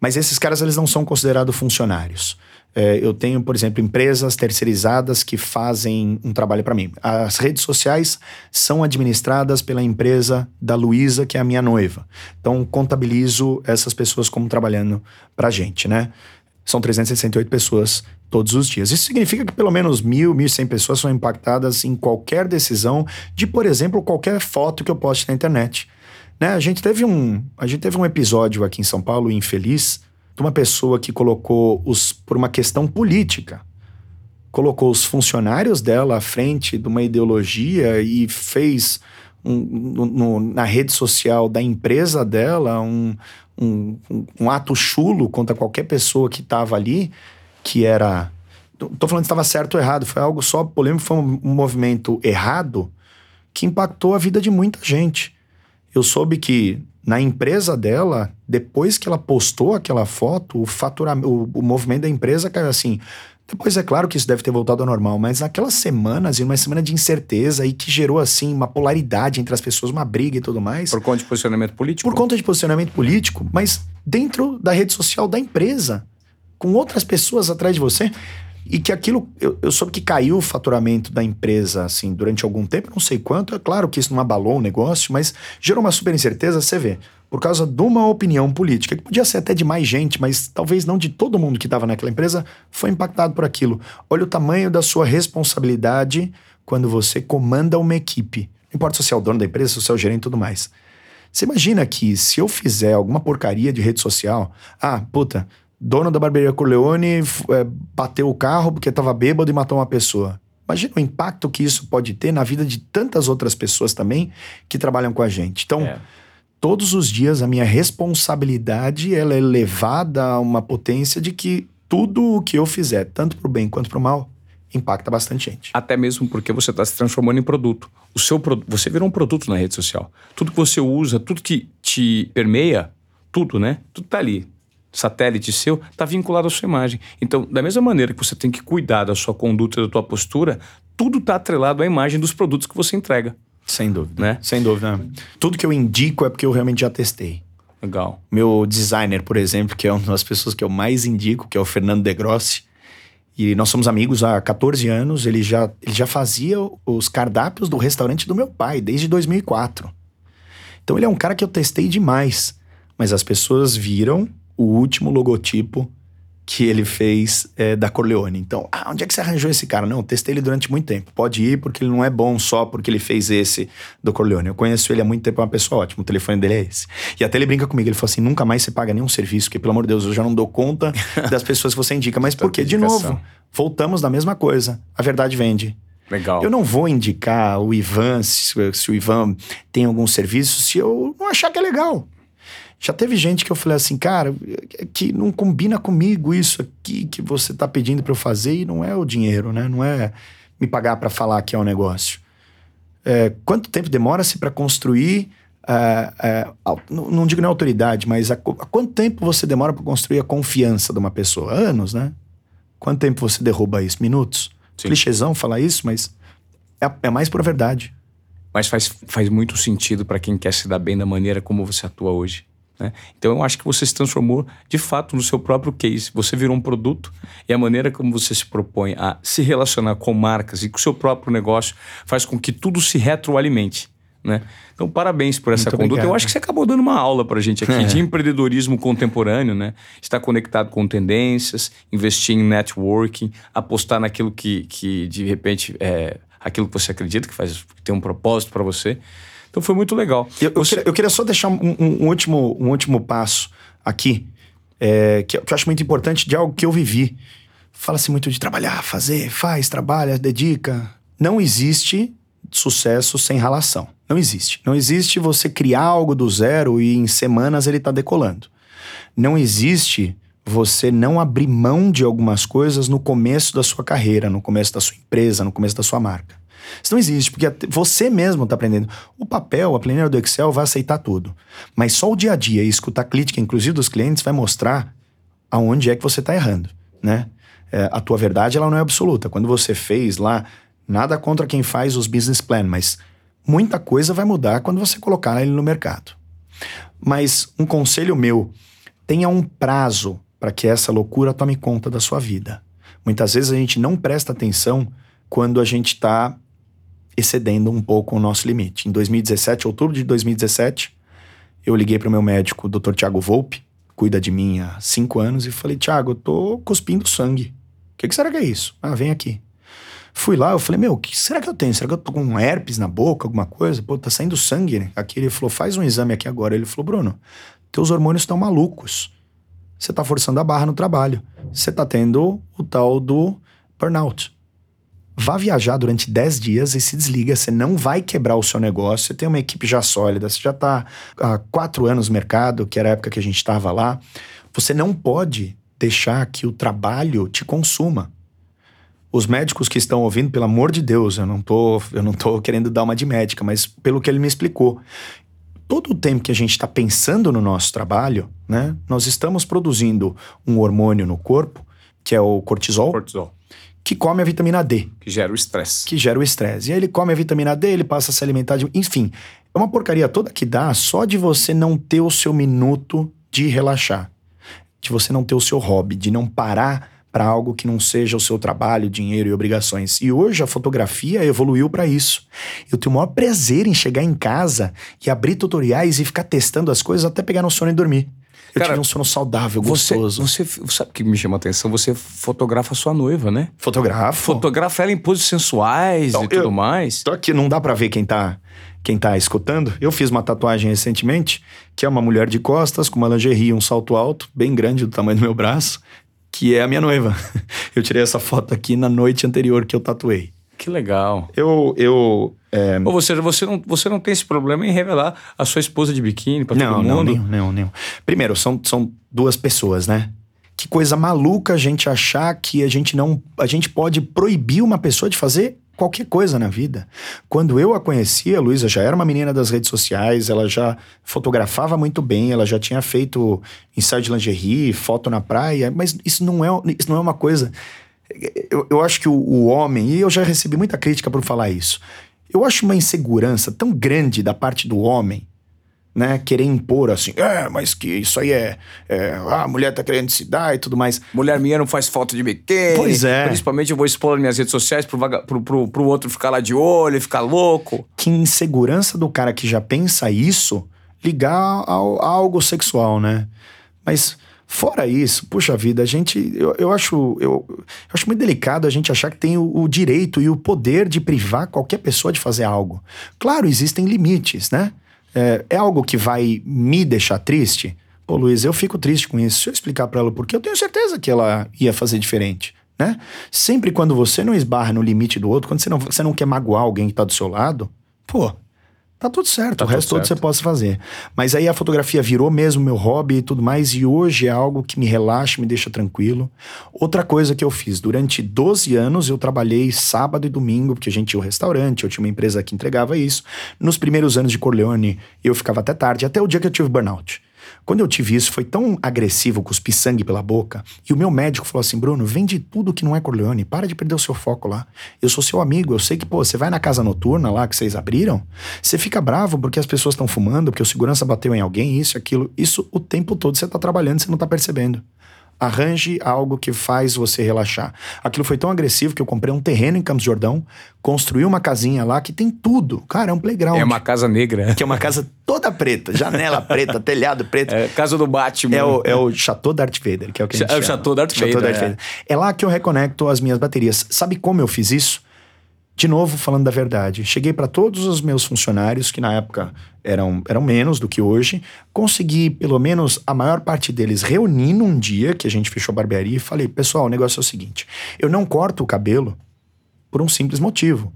Mas esses caras eles não são considerados funcionários. É, eu tenho, por exemplo, empresas terceirizadas que fazem um trabalho para mim. As redes sociais são administradas pela empresa da Luísa, que é a minha noiva. Então, contabilizo essas pessoas como trabalhando para gente, né? São 368 pessoas todos os dias. Isso significa que pelo menos mil, mil cem pessoas são impactadas em qualquer decisão de, por exemplo, qualquer foto que eu poste na internet. Né? A, gente teve um, a gente teve um episódio aqui em São Paulo, infeliz, de uma pessoa que colocou os, por uma questão política, colocou os funcionários dela à frente de uma ideologia e fez um, no, na rede social da empresa dela um, um, um ato chulo contra qualquer pessoa que estava ali que era. Tô falando se estava certo ou errado, foi algo só polêmico, foi um, movimento errado que impactou a vida de muita gente. Eu soube que na empresa dela, depois que ela postou aquela foto, o faturamento, o, o, movimento da empresa caiu assim. Depois é claro que isso deve ter voltado ao normal, mas naquelas semanas, e uma semana de incerteza e que gerou assim uma polaridade entre as pessoas, uma briga e tudo mais. Por conta de posicionamento político? Por conta de posicionamento político, mas dentro da rede social da empresa com outras pessoas atrás de você. E que aquilo, eu, eu soube que caiu o faturamento da empresa, assim, durante algum tempo, não sei quanto. É claro que isso não abalou o negócio, mas gerou uma super incerteza, você vê. Por causa de uma opinião política, que podia ser até de mais gente, mas talvez não de todo mundo que estava naquela empresa, foi impactado por aquilo. Olha o tamanho da sua responsabilidade quando você comanda uma equipe. Não importa se você é o dono da empresa, se você é o gerente e tudo mais. Você imagina que se eu fizer alguma porcaria de rede social, ah, puta, dono da barbearia Corleone é, bateu o carro porque estava bêbado e matou uma pessoa. Imagina o impacto que isso pode ter na vida de tantas outras pessoas também que trabalham com a gente. Então, é. Todos os dias a minha responsabilidade ela é levada a uma potência de que tudo o que eu fizer, tanto para o bem quanto para o mal, impacta bastante gente. Até mesmo porque você está se transformando em produto. O seu pro... Você virou um produto na rede social. Tudo que você usa, tudo que te permeia, tudo, né? Tudo tá ali satélite seu está vinculado à sua imagem. Então, da mesma maneira que você tem que cuidar da sua conduta, da tua postura, tudo está atrelado à imagem dos produtos que você entrega. Sem dúvida. Né? Sem dúvida. Tudo que eu indico é porque eu realmente já testei. Legal. Meu designer, por exemplo, que é uma das pessoas que eu mais indico, que é o Fernando De Grossi, e nós somos amigos há 14 anos, ele já, ele já fazia os cardápios do restaurante do meu pai, desde 2004. Então ele é um cara que eu testei demais. Mas as pessoas viram o último logotipo que ele fez é, da Corleone. Então, ah, onde é que você arranjou esse cara? Não, testei ele durante muito tempo. Pode ir porque ele não é bom só porque ele fez esse do Corleone. Eu conheço ele há muito tempo, é uma pessoa ótima. O telefone dele é esse. E até ele brinca comigo, ele falou assim: nunca mais você paga nenhum serviço, porque pelo amor de Deus, eu já não dou conta das pessoas que você indica. Mas por quê? De novo, voltamos na mesma coisa. A verdade vende. Legal. Eu não vou indicar o Ivan, se, se o Ivan tem algum serviço, se eu não achar que é legal. Já teve gente que eu falei assim, cara, que não combina comigo isso aqui que você tá pedindo para eu fazer e não é o dinheiro, né? Não é me pagar para falar que é um negócio. É, quanto tempo demora-se para construir? É, é, não, não, digo nem autoridade, mas quanto tempo você demora para construir a confiança de uma pessoa? Anos, né? Quanto tempo você derruba isso? Minutos? Sim. Clichêzão falar isso, mas é, é mais por verdade. Mas faz, faz muito sentido para quem quer se dar bem da maneira como você atua hoje. Né? Então eu acho que você se transformou de fato no seu próprio case. Você virou um produto e a maneira como você se propõe a se relacionar com marcas e com o seu próprio negócio faz com que tudo se retroalimente. Né? Então, parabéns por essa Muito conduta. Obrigado. Eu acho que você acabou dando uma aula para a gente aqui é. de empreendedorismo contemporâneo, né? Estar conectado com tendências, investir em networking, apostar naquilo que, que de repente, é aquilo que você acredita, que faz que tem um propósito para você. Então foi muito legal. Eu, eu, queria, eu queria, só deixar um, um, último, um último passo aqui, é, que, que eu acho muito importante de algo que eu vivi. Fala-se muito de trabalhar, fazer, faz, trabalha, dedica. Não existe sucesso sem ralação. Não existe. Não existe você criar algo do zero e em semanas ele está decolando. Não existe você não abrir mão de algumas coisas no começo da sua carreira, no começo da sua empresa, no começo da sua marca. Isso não existe, porque você mesmo está aprendendo. O papel, a planilha do Excel vai aceitar tudo. Mas só o dia a dia e escutar crítica, inclusive dos clientes, vai mostrar aonde é que você está errando, né? É, a tua verdade ela não é absoluta. Quando você fez lá, nada contra quem faz os business plan, mas muita coisa vai mudar quando você colocar ele no mercado. Mas um conselho meu, tenha um prazo para que essa loucura tome conta da sua vida. Muitas vezes a gente não presta atenção quando a gente está excedendo um pouco o nosso limite. Em 2017, outubro de 2017, eu liguei para o meu médico, o Dr. Tiago Volpe, cuida de mim há cinco anos, e falei: Tiago, eu tô cuspindo sangue. O que, que será que é isso? Ah, vem aqui. Fui lá, eu falei, meu, o que será que eu tenho? Será que eu tô com herpes na boca, alguma coisa? Pô, tá saindo sangue, né? Aqui ele falou, faz um exame aqui agora. Ele falou, Bruno, teus hormônios estão malucos. Você tá forçando a barra no trabalho. Você tá tendo o tal do burnout. Vá viajar durante 10 dias e se desliga. Você não vai quebrar o seu negócio. Você tem uma equipe já sólida. Você já está há quatro anos no mercado, que era a época que a gente estava lá. Você não pode deixar que o trabalho te consuma. Os médicos que estão ouvindo, pelo amor de Deus, eu não tô, eu não tô querendo dar uma de médica, mas pelo que ele me explicou, todo o tempo que a gente está pensando no nosso trabalho, né, nós estamos produzindo um hormônio no corpo, que é o cortisol. Cortisol que come a vitamina D. Que gera o estresse. Que gera o estresse. E aí ele come a vitamina D, ele passa a se alimentar de. Enfim, é uma porcaria toda que dá só de você não ter o seu minuto de relaxar. De você não ter o seu hobby, de não parar para algo que não seja o seu trabalho, dinheiro e obrigações. E hoje a fotografia evoluiu para isso. Eu tenho o maior prazer em chegar em casa e abrir tutoriais e ficar testando as coisas até pegar no sono e dormir. Eu Cara, tive um sono saudável, gostoso. Você, você sabe o que me chama a atenção? Você fotografa a sua noiva, né? Fotografo. Fotografa ela em poses sensuais então, e tudo mais. Tô aqui, não dá para ver quem tá, quem tá escutando. Eu fiz uma tatuagem recentemente, que é uma mulher de costas, com uma lingerie um salto alto, bem grande, do tamanho do meu braço, que é a minha noiva. Eu tirei essa foto aqui na noite anterior que eu tatuei. Que legal. Eu, eu é... Ou seja, você não, você não tem esse problema em revelar a sua esposa de biquíni para todo mundo? Não, não, não, não. Primeiro, são, são duas pessoas, né? Que coisa maluca a gente achar que a gente não. A gente pode proibir uma pessoa de fazer qualquer coisa na vida. Quando eu a conhecia, a Luísa já era uma menina das redes sociais, ela já fotografava muito bem, ela já tinha feito ensaio de lingerie, foto na praia, mas isso não é, isso não é uma coisa. Eu, eu acho que o, o homem, e eu já recebi muita crítica por falar isso, eu acho uma insegurança tão grande da parte do homem, né? Querer impor assim, é, mas que isso aí é, é ah, a mulher tá querendo se dar e tudo mais. Mulher minha não faz foto de biquíni. Pois é. Principalmente eu vou expor minhas redes sociais pro, vaga, pro, pro, pro outro ficar lá de olho e ficar louco. Que insegurança do cara que já pensa isso ligar ao, a algo sexual, né? Mas Fora isso, puxa vida, a gente. Eu, eu, acho, eu, eu acho muito delicado a gente achar que tem o, o, direito e o poder de privar qualquer pessoa de fazer algo. Claro, existem limites, né? É, é algo que vai me deixar triste? Pô, Luiz, eu fico triste com isso. Se eu explicar para ela porque eu tenho certeza que ela ia fazer diferente. Né? Sempre quando você não esbarra no limite do outro, quando você não, você não quer magoar alguém que tá do seu lado, pô, Tá tudo certo, tá o resto todo você possa fazer. Mas aí a fotografia virou mesmo meu hobby e tudo mais, e hoje é algo que me relaxa, me deixa tranquilo. Outra coisa que eu fiz, durante 12 anos eu trabalhei sábado e domingo, porque a gente tinha um restaurante, eu tinha uma empresa que entregava isso. Nos primeiros anos de Corleone, eu ficava até tarde, até o dia que eu tive burnout. Quando eu tive isso, foi tão agressivo, cuspi sangue pela boca, e o meu médico falou assim: Bruno, vende tudo que não é Corleone, para de perder o seu foco lá. Eu sou seu amigo, eu sei que, pô, você vai na casa noturna lá que vocês abriram, você fica bravo porque as pessoas estão fumando, porque o segurança bateu em alguém, isso, aquilo. Isso o tempo todo você tá trabalhando, você não tá percebendo. Arranje algo que faz você relaxar. Aquilo foi tão agressivo que eu comprei um terreno em Campos Jordão, construí uma casinha lá que tem tudo. Cara, é um playground. É uma casa negra. Que é uma casa toda preta, janela preta, telhado preto. É casa do Batman. É o, é o Chateau Darth Vader, que é o que a gente É o Chateau Darth, Chateau Vader, Darth Vader. É. é lá que eu reconecto as minhas baterias. Sabe como eu fiz isso? De novo, falando da verdade, cheguei para todos os meus funcionários, que na época eram, eram menos do que hoje, consegui pelo menos a maior parte deles reunir num dia que a gente fechou a barbearia e falei: pessoal, o negócio é o seguinte, eu não corto o cabelo por um simples motivo.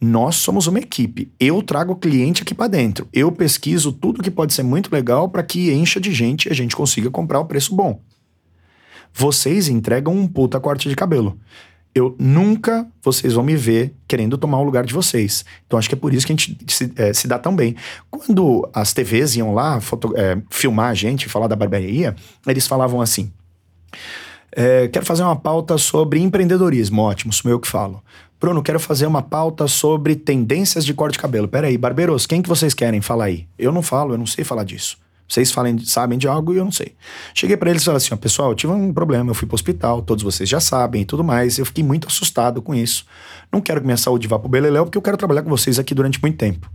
Nós somos uma equipe. Eu trago o cliente aqui para dentro. Eu pesquiso tudo que pode ser muito legal para que encha de gente e a gente consiga comprar o preço bom. Vocês entregam um puta corte de cabelo. Eu nunca vocês vão me ver querendo tomar o lugar de vocês. Então acho que é por isso que a gente se, é, se dá tão bem. Quando as TVs iam lá foto, é, filmar a gente, falar da barbearia, eles falavam assim: é, quero fazer uma pauta sobre empreendedorismo. Ótimo, sou eu que falo. Bruno, quero fazer uma pauta sobre tendências de corte de cabelo. Peraí, barbeiros, quem que vocês querem? Fala aí. Eu não falo, eu não sei falar disso. Vocês falem, sabem de algo e eu não sei. Cheguei para eles e falei assim: ó, pessoal, eu tive um problema, eu fui pro hospital, todos vocês já sabem e tudo mais. Eu fiquei muito assustado com isso. Não quero que minha saúde vá pro beleléu, porque eu quero trabalhar com vocês aqui durante muito tempo.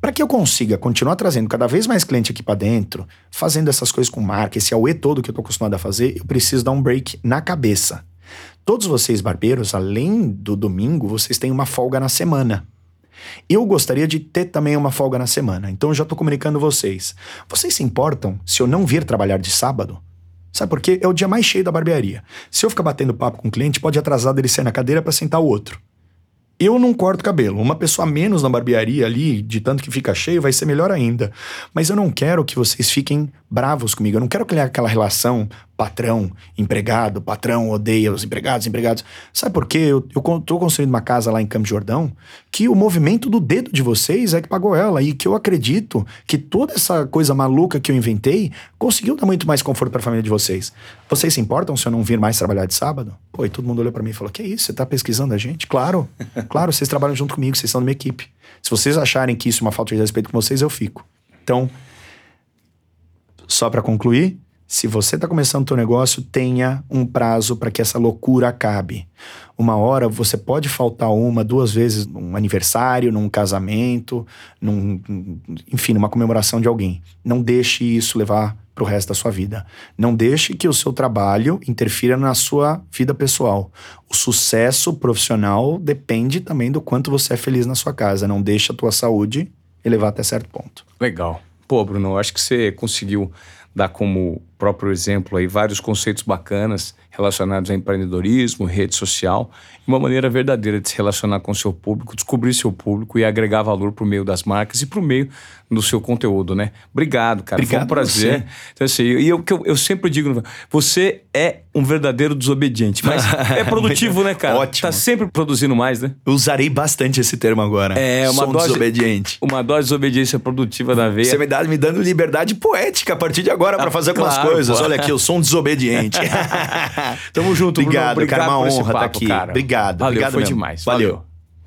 Para que eu consiga continuar trazendo cada vez mais cliente aqui para dentro, fazendo essas coisas com marca, esse AUE todo que eu tô acostumado a fazer, eu preciso dar um break na cabeça. Todos vocês, barbeiros, além do domingo, vocês têm uma folga na semana. Eu gostaria de ter também uma folga na semana, então já estou comunicando vocês. Vocês se importam se eu não vir trabalhar de sábado? Sabe por quê? É o dia mais cheio da barbearia. Se eu ficar batendo papo com o cliente, pode atrasar dele sair na cadeira para sentar o outro. Eu não corto cabelo. Uma pessoa menos na barbearia ali, de tanto que fica cheio, vai ser melhor ainda. Mas eu não quero que vocês fiquem bravos comigo. Eu não quero criar aquela relação patrão, empregado, patrão odeia os empregados, empregados. Sabe por quê? Eu, eu tô construindo uma casa lá em Campo Jordão que o movimento do dedo de vocês é que pagou ela e que eu acredito que toda essa coisa maluca que eu inventei conseguiu dar muito mais conforto para a família de vocês. Vocês se importam se eu não vir mais trabalhar de sábado? Pô, e todo mundo olhou para mim e falou: "Que isso? Você tá pesquisando a gente?" Claro. claro, vocês trabalham junto comigo, vocês são da minha equipe. Se vocês acharem que isso é uma falta de respeito com vocês, eu fico. Então, só para concluir, se você está começando o teu negócio, tenha um prazo para que essa loucura acabe. Uma hora você pode faltar uma, duas vezes num aniversário, num casamento, num, enfim, numa comemoração de alguém. Não deixe isso levar para o resto da sua vida. Não deixe que o seu trabalho interfira na sua vida pessoal. O sucesso profissional depende também do quanto você é feliz na sua casa. Não deixe a tua saúde elevar até certo ponto. Legal. Pô, Bruno, acho que você conseguiu dar como próprio exemplo aí vários conceitos bacanas relacionados a empreendedorismo, rede social, uma maneira verdadeira de se relacionar com o seu público, descobrir seu público e agregar valor por meio das marcas e por meio do seu conteúdo, né? Obrigado, cara. Obrigado Foi um prazer. Então, assim, e eu, eu, eu sempre digo, você é um verdadeiro desobediente, mas é produtivo, né, cara? Ótimo. Tá sempre produzindo mais, né? Eu usarei bastante esse termo agora. É, uma Sou um dose- desobediente. Uma dose de desobediência produtiva na veia. Você me, dá, me dando liberdade poética a partir de agora para Ah, fazer algumas claro, coisas. pô. Olha aqui, eu sou um desobediente. Tamo junto, Bruno. Obrigado, cara. Uma honra estar papo, aqui. cara. Obrigado. Valeu, obrigado foi mesmo. demais. Valeu. Valeu.